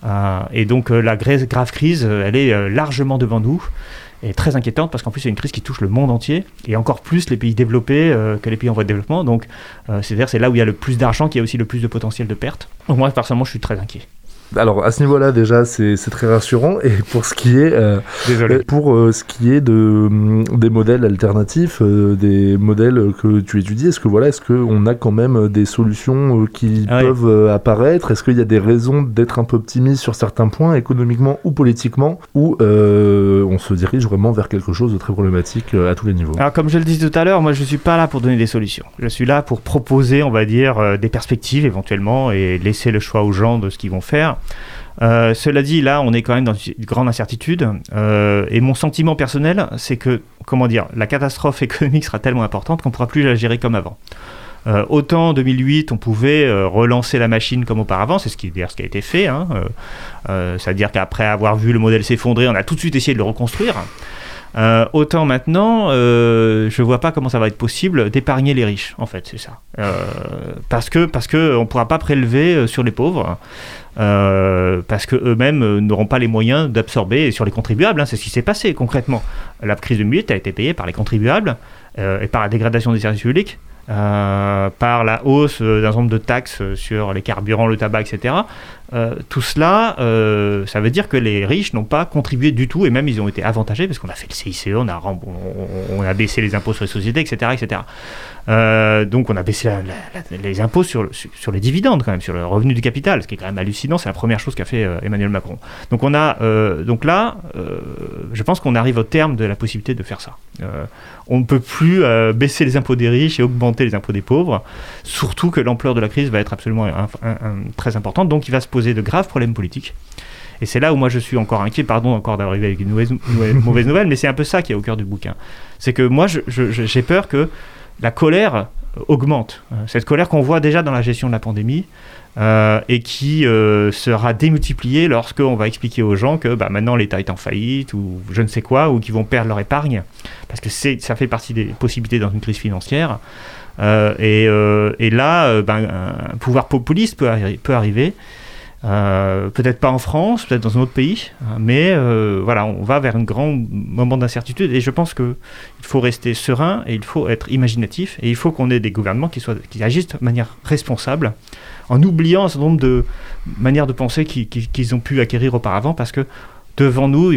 Euh, et donc la grave, crise, elle est largement devant nous et très inquiétante parce qu'en plus c'est une crise qui touche le monde entier et encore plus les pays développés que les pays en voie de développement. Donc c'est-à-dire c'est là où il y a le plus d'argent qui a aussi le plus de potentiel de perte. Moi personnellement je suis très inquiet. Alors à ce niveau-là déjà c'est très rassurant et pour ce qui est euh, Désolé. pour euh, ce qui est de hum, des modèles alternatifs, euh, des modèles que tu étudies, est-ce que voilà est-ce que on a quand même des solutions qui Ah oui. peuvent apparaître? Est-ce qu'il y a des raisons d'être un peu optimiste sur certains points économiquement ou politiquement ou on se dirige vraiment vers quelque chose de très problématique à tous les niveaux? Alors comme je le disais tout à l'heure, moi je suis pas là pour donner des solutions. Je suis là pour proposer, on va dire, euh, des perspectives éventuellement et laisser le choix aux gens de ce qu'ils vont faire. Euh, cela dit, là, on est quand même dans une grande incertitude. Euh, et mon sentiment personnel, c'est que, comment dire, la catastrophe économique sera tellement importante qu'on ne pourra plus la gérer comme avant. Euh, autant en 2008, on pouvait relancer la machine comme auparavant, c'est ce qui, ce qui a été fait. hein. C'est-à-dire qu'après avoir vu le modèle s'effondrer, on a tout de suite essayé de le reconstruire. Euh, autant maintenant, euh, je vois pas comment ça va être possible d'épargner les riches, en fait, c'est ça. Euh, parce que parce que on pourra pas prélever sur les pauvres, parce que eux-mêmes n'auront pas les moyens d'absorber sur les contribuables. hein, c'est ce qui s'est passé concrètement. La crise de 2008 a été payée par les contribuables et par la dégradation des services publics. Euh, par la hausse d'un nombre de taxes sur les carburants, le tabac, etc. Euh, tout cela, euh, ça veut dire que les riches n'ont pas contribué du tout, et même ils ont été avantagés parce qu'on a fait le CICE, on a, on, a baissé les impôts sur les sociétés, etc. etc. Donc on a baissé les impôts sur, sur, les dividendes quand même, sur le revenu du capital, ce qui est quand même hallucinant, c'est la première chose qu'a fait Emmanuel Macron. Donc on a, donc là, je pense qu'on arrive au terme de la possibilité de faire ça. On ne peut plus euh, baisser les impôts des riches et augmenter les impôts des pauvres, surtout que l'ampleur de la crise va être absolument très importante, donc il va se poser de graves problèmes politiques. Et c'est là où moi je suis encore inquiet, pardon encore d'arriver avec une mauvaise, nouvelle- mais c'est un peu ça qui est au cœur du bouquin. C'est que moi j'ai peur que la colère augmente. Euh, Cette colère qu'on voit déjà dans la gestion de la pandémie euh, et qui euh, sera démultipliée lorsqu'on va expliquer aux gens que bah, maintenant l'État est en faillite ou je ne sais quoi, ou qu'ils vont perdre leur épargne, parce que ça fait partie des possibilités dans une crise financière. Euh, et, euh, là, euh, ben, un pouvoir populiste peut arriver. Euh, peut-être pas en France, peut-être dans un autre pays, hein, mais euh, voilà, on va vers un grand moment d'incertitude et je pense que il faut rester serein et il faut être imaginatif et il faut qu'on ait des gouvernements qui, soient, qui agissent de manière responsable en oubliant un certain nombre de manières de penser qui- qui- qu'ils ont pu acquérir auparavant parce que devant nous,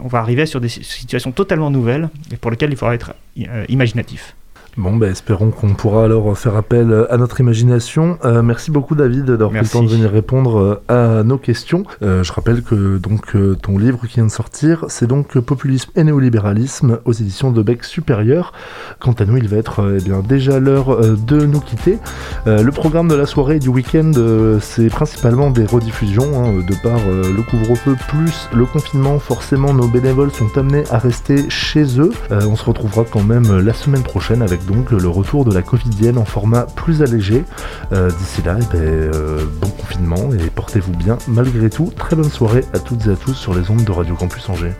on va arriver sur des si- situations totalement nouvelles et pour lesquelles il faudra être euh, imaginatif. Bon, ben, espérons qu'on pourra alors faire appel à notre imagination. Euh, merci beaucoup David d'avoir pris le temps de venir répondre euh, à nos questions. Euh, je rappelle que donc euh, ton livre qui vient de sortir, c'est donc Populisme et néolibéralisme aux éditions de Bec Supérieur. Quant à nous, il va être euh, eh bien déjà l'heure euh, de nous quitter. Euh, le programme de la soirée et du week-end, euh, c'est principalement des rediffusions hein, de par euh, le couvre-feu plus le confinement. Forcément, nos bénévoles sont amenés à rester chez eux. Euh, on se retrouvera quand même la semaine prochaine avec donc le retour de la covidienne en format plus allégé. Euh, D'ici là, eh ben, euh, bon confinement et portez-vous bien malgré tout. Très bonne soirée à toutes et à tous sur les ondes de Radio Campus Angers.